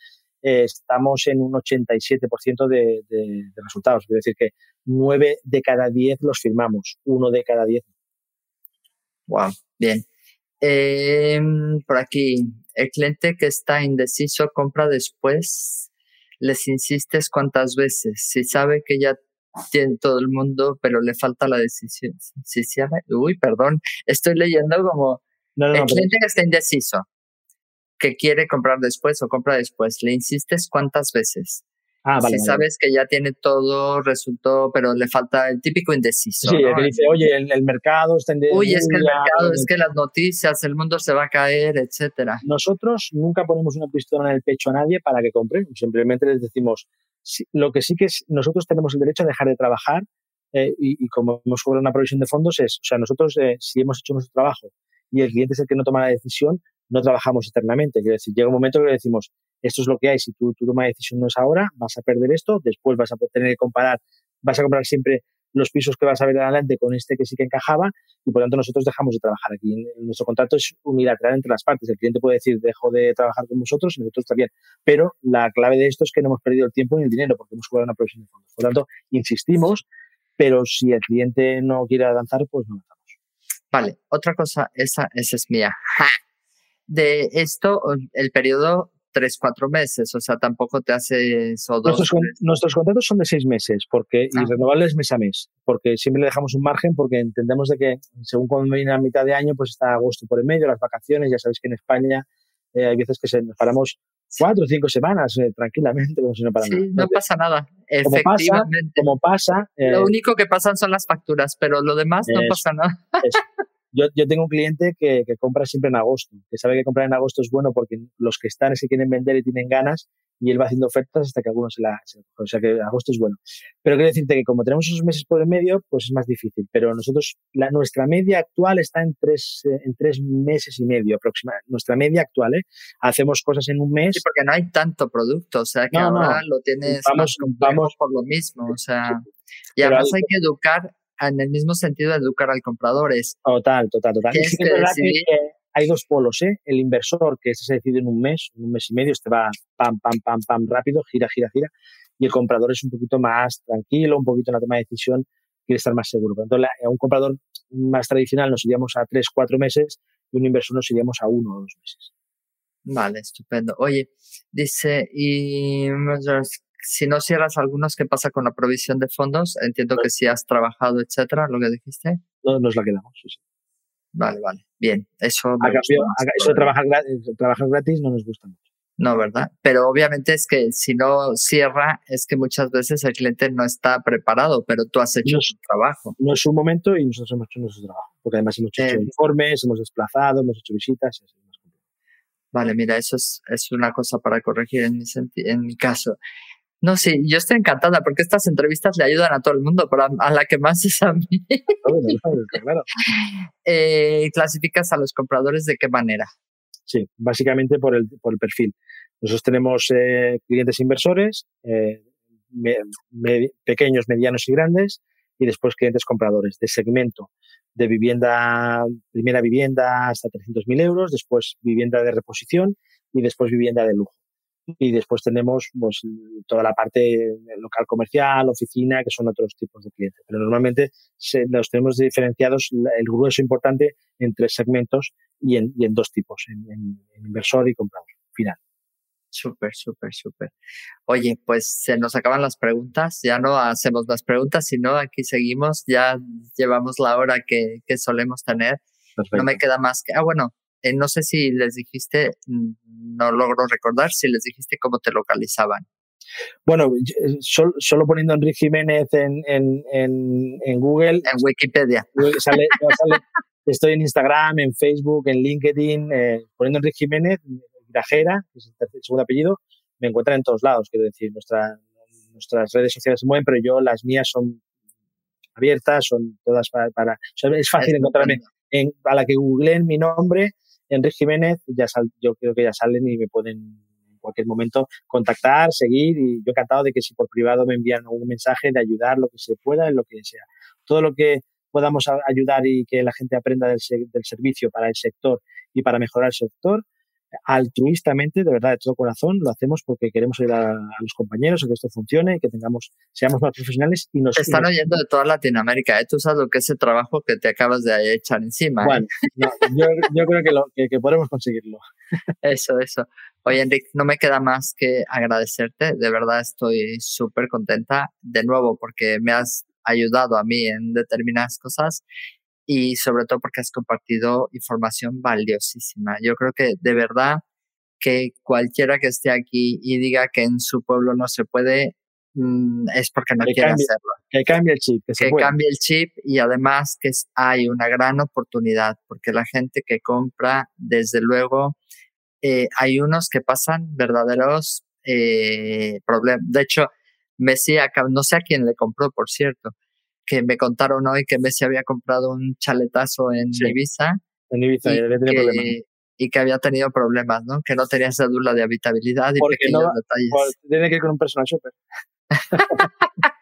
eh, estamos en un 87% de, de, de, resultados. Quiero decir que 9 de cada 10 los firmamos, uno de cada 10. Wow, bien. Eh, por aquí, el cliente que está indeciso compra después, les insistes cuántas veces. Si sabe que ya tiene todo el mundo, pero le falta la decisión. Si sabe, uy, perdón, estoy leyendo como no, no, el cliente que está indeciso que quiere comprar después o compra después, ¿le insistes cuántas veces? Ah, vale. si sabes que ya tiene todo, resultó, pero le falta el típico indeciso. Sí, el que dice, oye, el, mercado está en. Uy, es que el mercado, es que las noticias, el mundo se va a caer, etcétera. Nosotros nunca ponemos una pistola en el pecho a nadie para que compre. Simplemente les decimos, lo que sí que es, nosotros tenemos el derecho a dejar de trabajar eh, y, como hemos cobrado una provisión de fondos es, o sea, nosotros eh, si hemos hecho nuestro trabajo y el cliente es el que no toma la decisión, no trabajamos eternamente. Quiero decir, llega un momento que le decimos, esto es lo que hay, si tú, tú tomas decisión no es ahora, vas a perder esto, después vas a tener que comparar, vas a comprar siempre los pisos que vas a ver adelante con este que sí que encajaba y por lo tanto nosotros dejamos de trabajar aquí. Nuestro contrato es unilateral entre las partes. El cliente puede decir dejo de trabajar con vosotros y nosotros también. Pero la clave de esto es que no hemos perdido el tiempo ni el dinero porque hemos cobrado una provisión de fondos. Por lo tanto, insistimos, pero si el cliente no quiere avanzar, pues no avanzamos. Vale, otra cosa, esa, esa es mía. De esto, el periodo tres, cuatro meses, o sea, tampoco te hace eso dos. Nuestros, nuestros contratos son de seis meses porque, y ah. renovables mes a mes, porque siempre le dejamos un margen porque entendemos de que según cuando viene a mitad de año, pues está agosto por el medio, las vacaciones, ya sabéis que en España eh, hay veces que se, nos paramos cuatro o cinco semanas eh, tranquilamente como si no para sí, no pasa nada. Efectivamente. Como pasa. Eh, lo único que pasan son las facturas, pero lo demás no pasa nada. Yo, yo, tengo un cliente que, que, compra siempre en agosto, que sabe que comprar en agosto es bueno porque los que están es que quieren vender y tienen ganas y él va haciendo ofertas hasta que algunos se la, O sea que agosto es bueno. Pero quiero decirte que como tenemos esos meses por el medio, pues es más difícil. Pero nosotros, la, nuestra media actual está en tres, eh, en tres meses y medio aproximadamente. Nuestra media actual, ¿eh? Hacemos cosas en un mes. Sí, porque no hay tanto producto, o sea que ahora lo tienes vamos, vamos por lo mismo, o sea. Y además hay que educar en el mismo sentido de educar al comprador. Es, total, total, total. hay dos polos, ¿eh? El inversor, que este se decide en un mes, un mes y medio, este va pam, pam, pam, pam, rápido, gira, gira, gira. Y el comprador es un poquito más tranquilo, un poquito en la toma de decisión, quiere estar más seguro. Entonces, a un comprador más tradicional nos iríamos a tres, cuatro meses y un inversor nos iríamos a uno o dos meses. Vale, estupendo. Oye, dice, y si no cierras algunos, ¿qué pasa con la provisión de fondos? Entiendo que si has trabajado, etcétera, lo que dijiste. No, nos la quedamos. Sí, Vale, vale. Bien, eso. eso de trabajar, trabajar gratis no nos gusta mucho. No, ¿verdad? Pero obviamente es que si no cierra, es que muchas veces el cliente no está preparado, pero tú has hecho su trabajo. No es su momento y nosotros hemos hecho nuestro trabajo, porque además hemos hecho eh, informes, hemos desplazado, hemos hecho visitas. Vale, mira, eso es, es una cosa para corregir en mi, en mi caso. No, sí, yo estoy encantada porque estas entrevistas le ayudan a todo el mundo, pero a, la que más es a mí. claro. eh, ¿Clasificas a los compradores de qué manera? Sí, básicamente por el, por el perfil. Nosotros tenemos eh, clientes inversores, eh, pequeños, medianos y grandes, y después clientes compradores de segmento de vivienda, primera vivienda hasta 300.000 euros, después vivienda de reposición y después vivienda de lujo y después tenemos pues, toda la parte local comercial, oficina, que son otros tipos de clientes. Pero normalmente los tenemos diferenciados el grueso importante en tres segmentos y en, y en dos tipos, en, inversor y comprador final. Súper, súper, súper. Oye, pues se nos acaban las preguntas, ya no hacemos más preguntas, sino aquí seguimos, ya llevamos la hora que, que solemos tener. No me queda más que, ah, bueno, eh, no sé si les dijiste, mm, no logro recordar, si les dijiste cómo te localizaban. Bueno, eh, solo, poniendo Enrique Jiménez en, en, en, Google. En Wikipedia. estoy en Instagram, en Facebook, en LinkedIn, eh, poniendo Enrique Jiménez, Grajera, que es el segundo apellido, me encuentran en todos lados, quiero decir, nuestra, nuestras redes sociales se mueven, pero yo las mías son abiertas, son todas para... es fácil encontrarme. En, a la que googleen mi nombre, Enrique Jiménez, ya yo creo que ya salen y me pueden en cualquier momento contactar, seguir y yo encantado de que si por privado me envían algún mensaje de ayudar lo que se pueda en lo que sea. Todo lo que podamos ayudar y que la gente aprenda del, del servicio para el sector y para mejorar el sector, altruistamente, de verdad, de todo corazón, lo hacemos porque queremos ayudar a, los compañeros a que esto funcione, que tengamos, seamos más profesionales y nos... Te están oyendo de toda Latinoamérica, ¿eh? Tú sabes lo que es ese trabajo que te acabas de echar encima. ¿eh? Bueno, yo, yo, creo que, lo, que, podemos conseguirlo. Eso, eso. Oye, Enrique, no me queda más que agradecerte. De verdad estoy súper contenta de nuevo porque me has ayudado a mí en determinadas cosas y sobre todo porque has compartido información valiosísima. Yo creo que de verdad que cualquiera que esté aquí y diga que en su pueblo no se puede, mm, es porque no quiere hacerlo. Que cambie el chip. Que, cambie el chip y además que hay una gran oportunidad porque la gente que compra, desde luego, eh, hay unos que pasan verdaderos eh, problemas. De hecho, Messi, no sé a quién le compró, por cierto, que me contaron hoy que Messi había comprado un chaletazo en Ibiza. En Ibiza, y, que, y que había tenido problemas, ¿no? Que no tenía cédula de habitabilidad y pequeños detalles. tiene que ir con un personal shopper.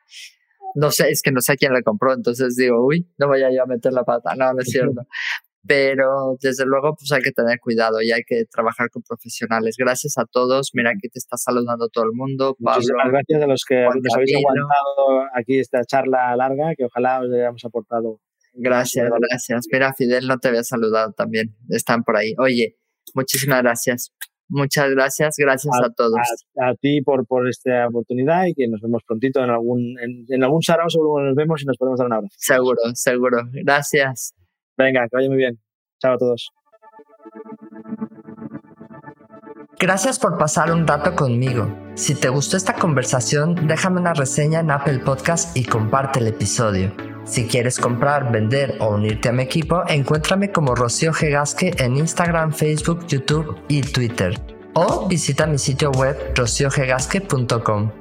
no sé, es que no sé a quién le compró, entonces digo, uy, no vaya yo a meter la pata. No, no es cierto. Pero desde luego, pues hay que tener cuidado y hay que trabajar con profesionales. Gracias a todos. Mira, aquí te está saludando todo el mundo. Pablo, Muchísimas gracias a los que nos habéis aguantado aquí esta charla larga, que ojalá os hayamos aportado Gracias, gracias. Mira, Fidel no te había saludado también. Están por ahí. Oye, muchísimas gracias. Muchas gracias, gracias a, todos. A, ti por, por esta oportunidad y que nos vemos prontito en algún, en, en algún sarao, seguro nos vemos y nos podemos dar un abrazo. Seguro, seguro. Gracias. Venga, que vaya muy bien. Chao a todos. Gracias por pasar un rato conmigo. Si te gustó esta conversación, déjame una reseña en Apple Podcast y comparte el episodio. Si quieres comprar, vender o unirte a mi equipo, encuéntrame como Rocío Gegasque en Instagram, Facebook, YouTube y Twitter. O visita mi sitio web rociogegasque.com.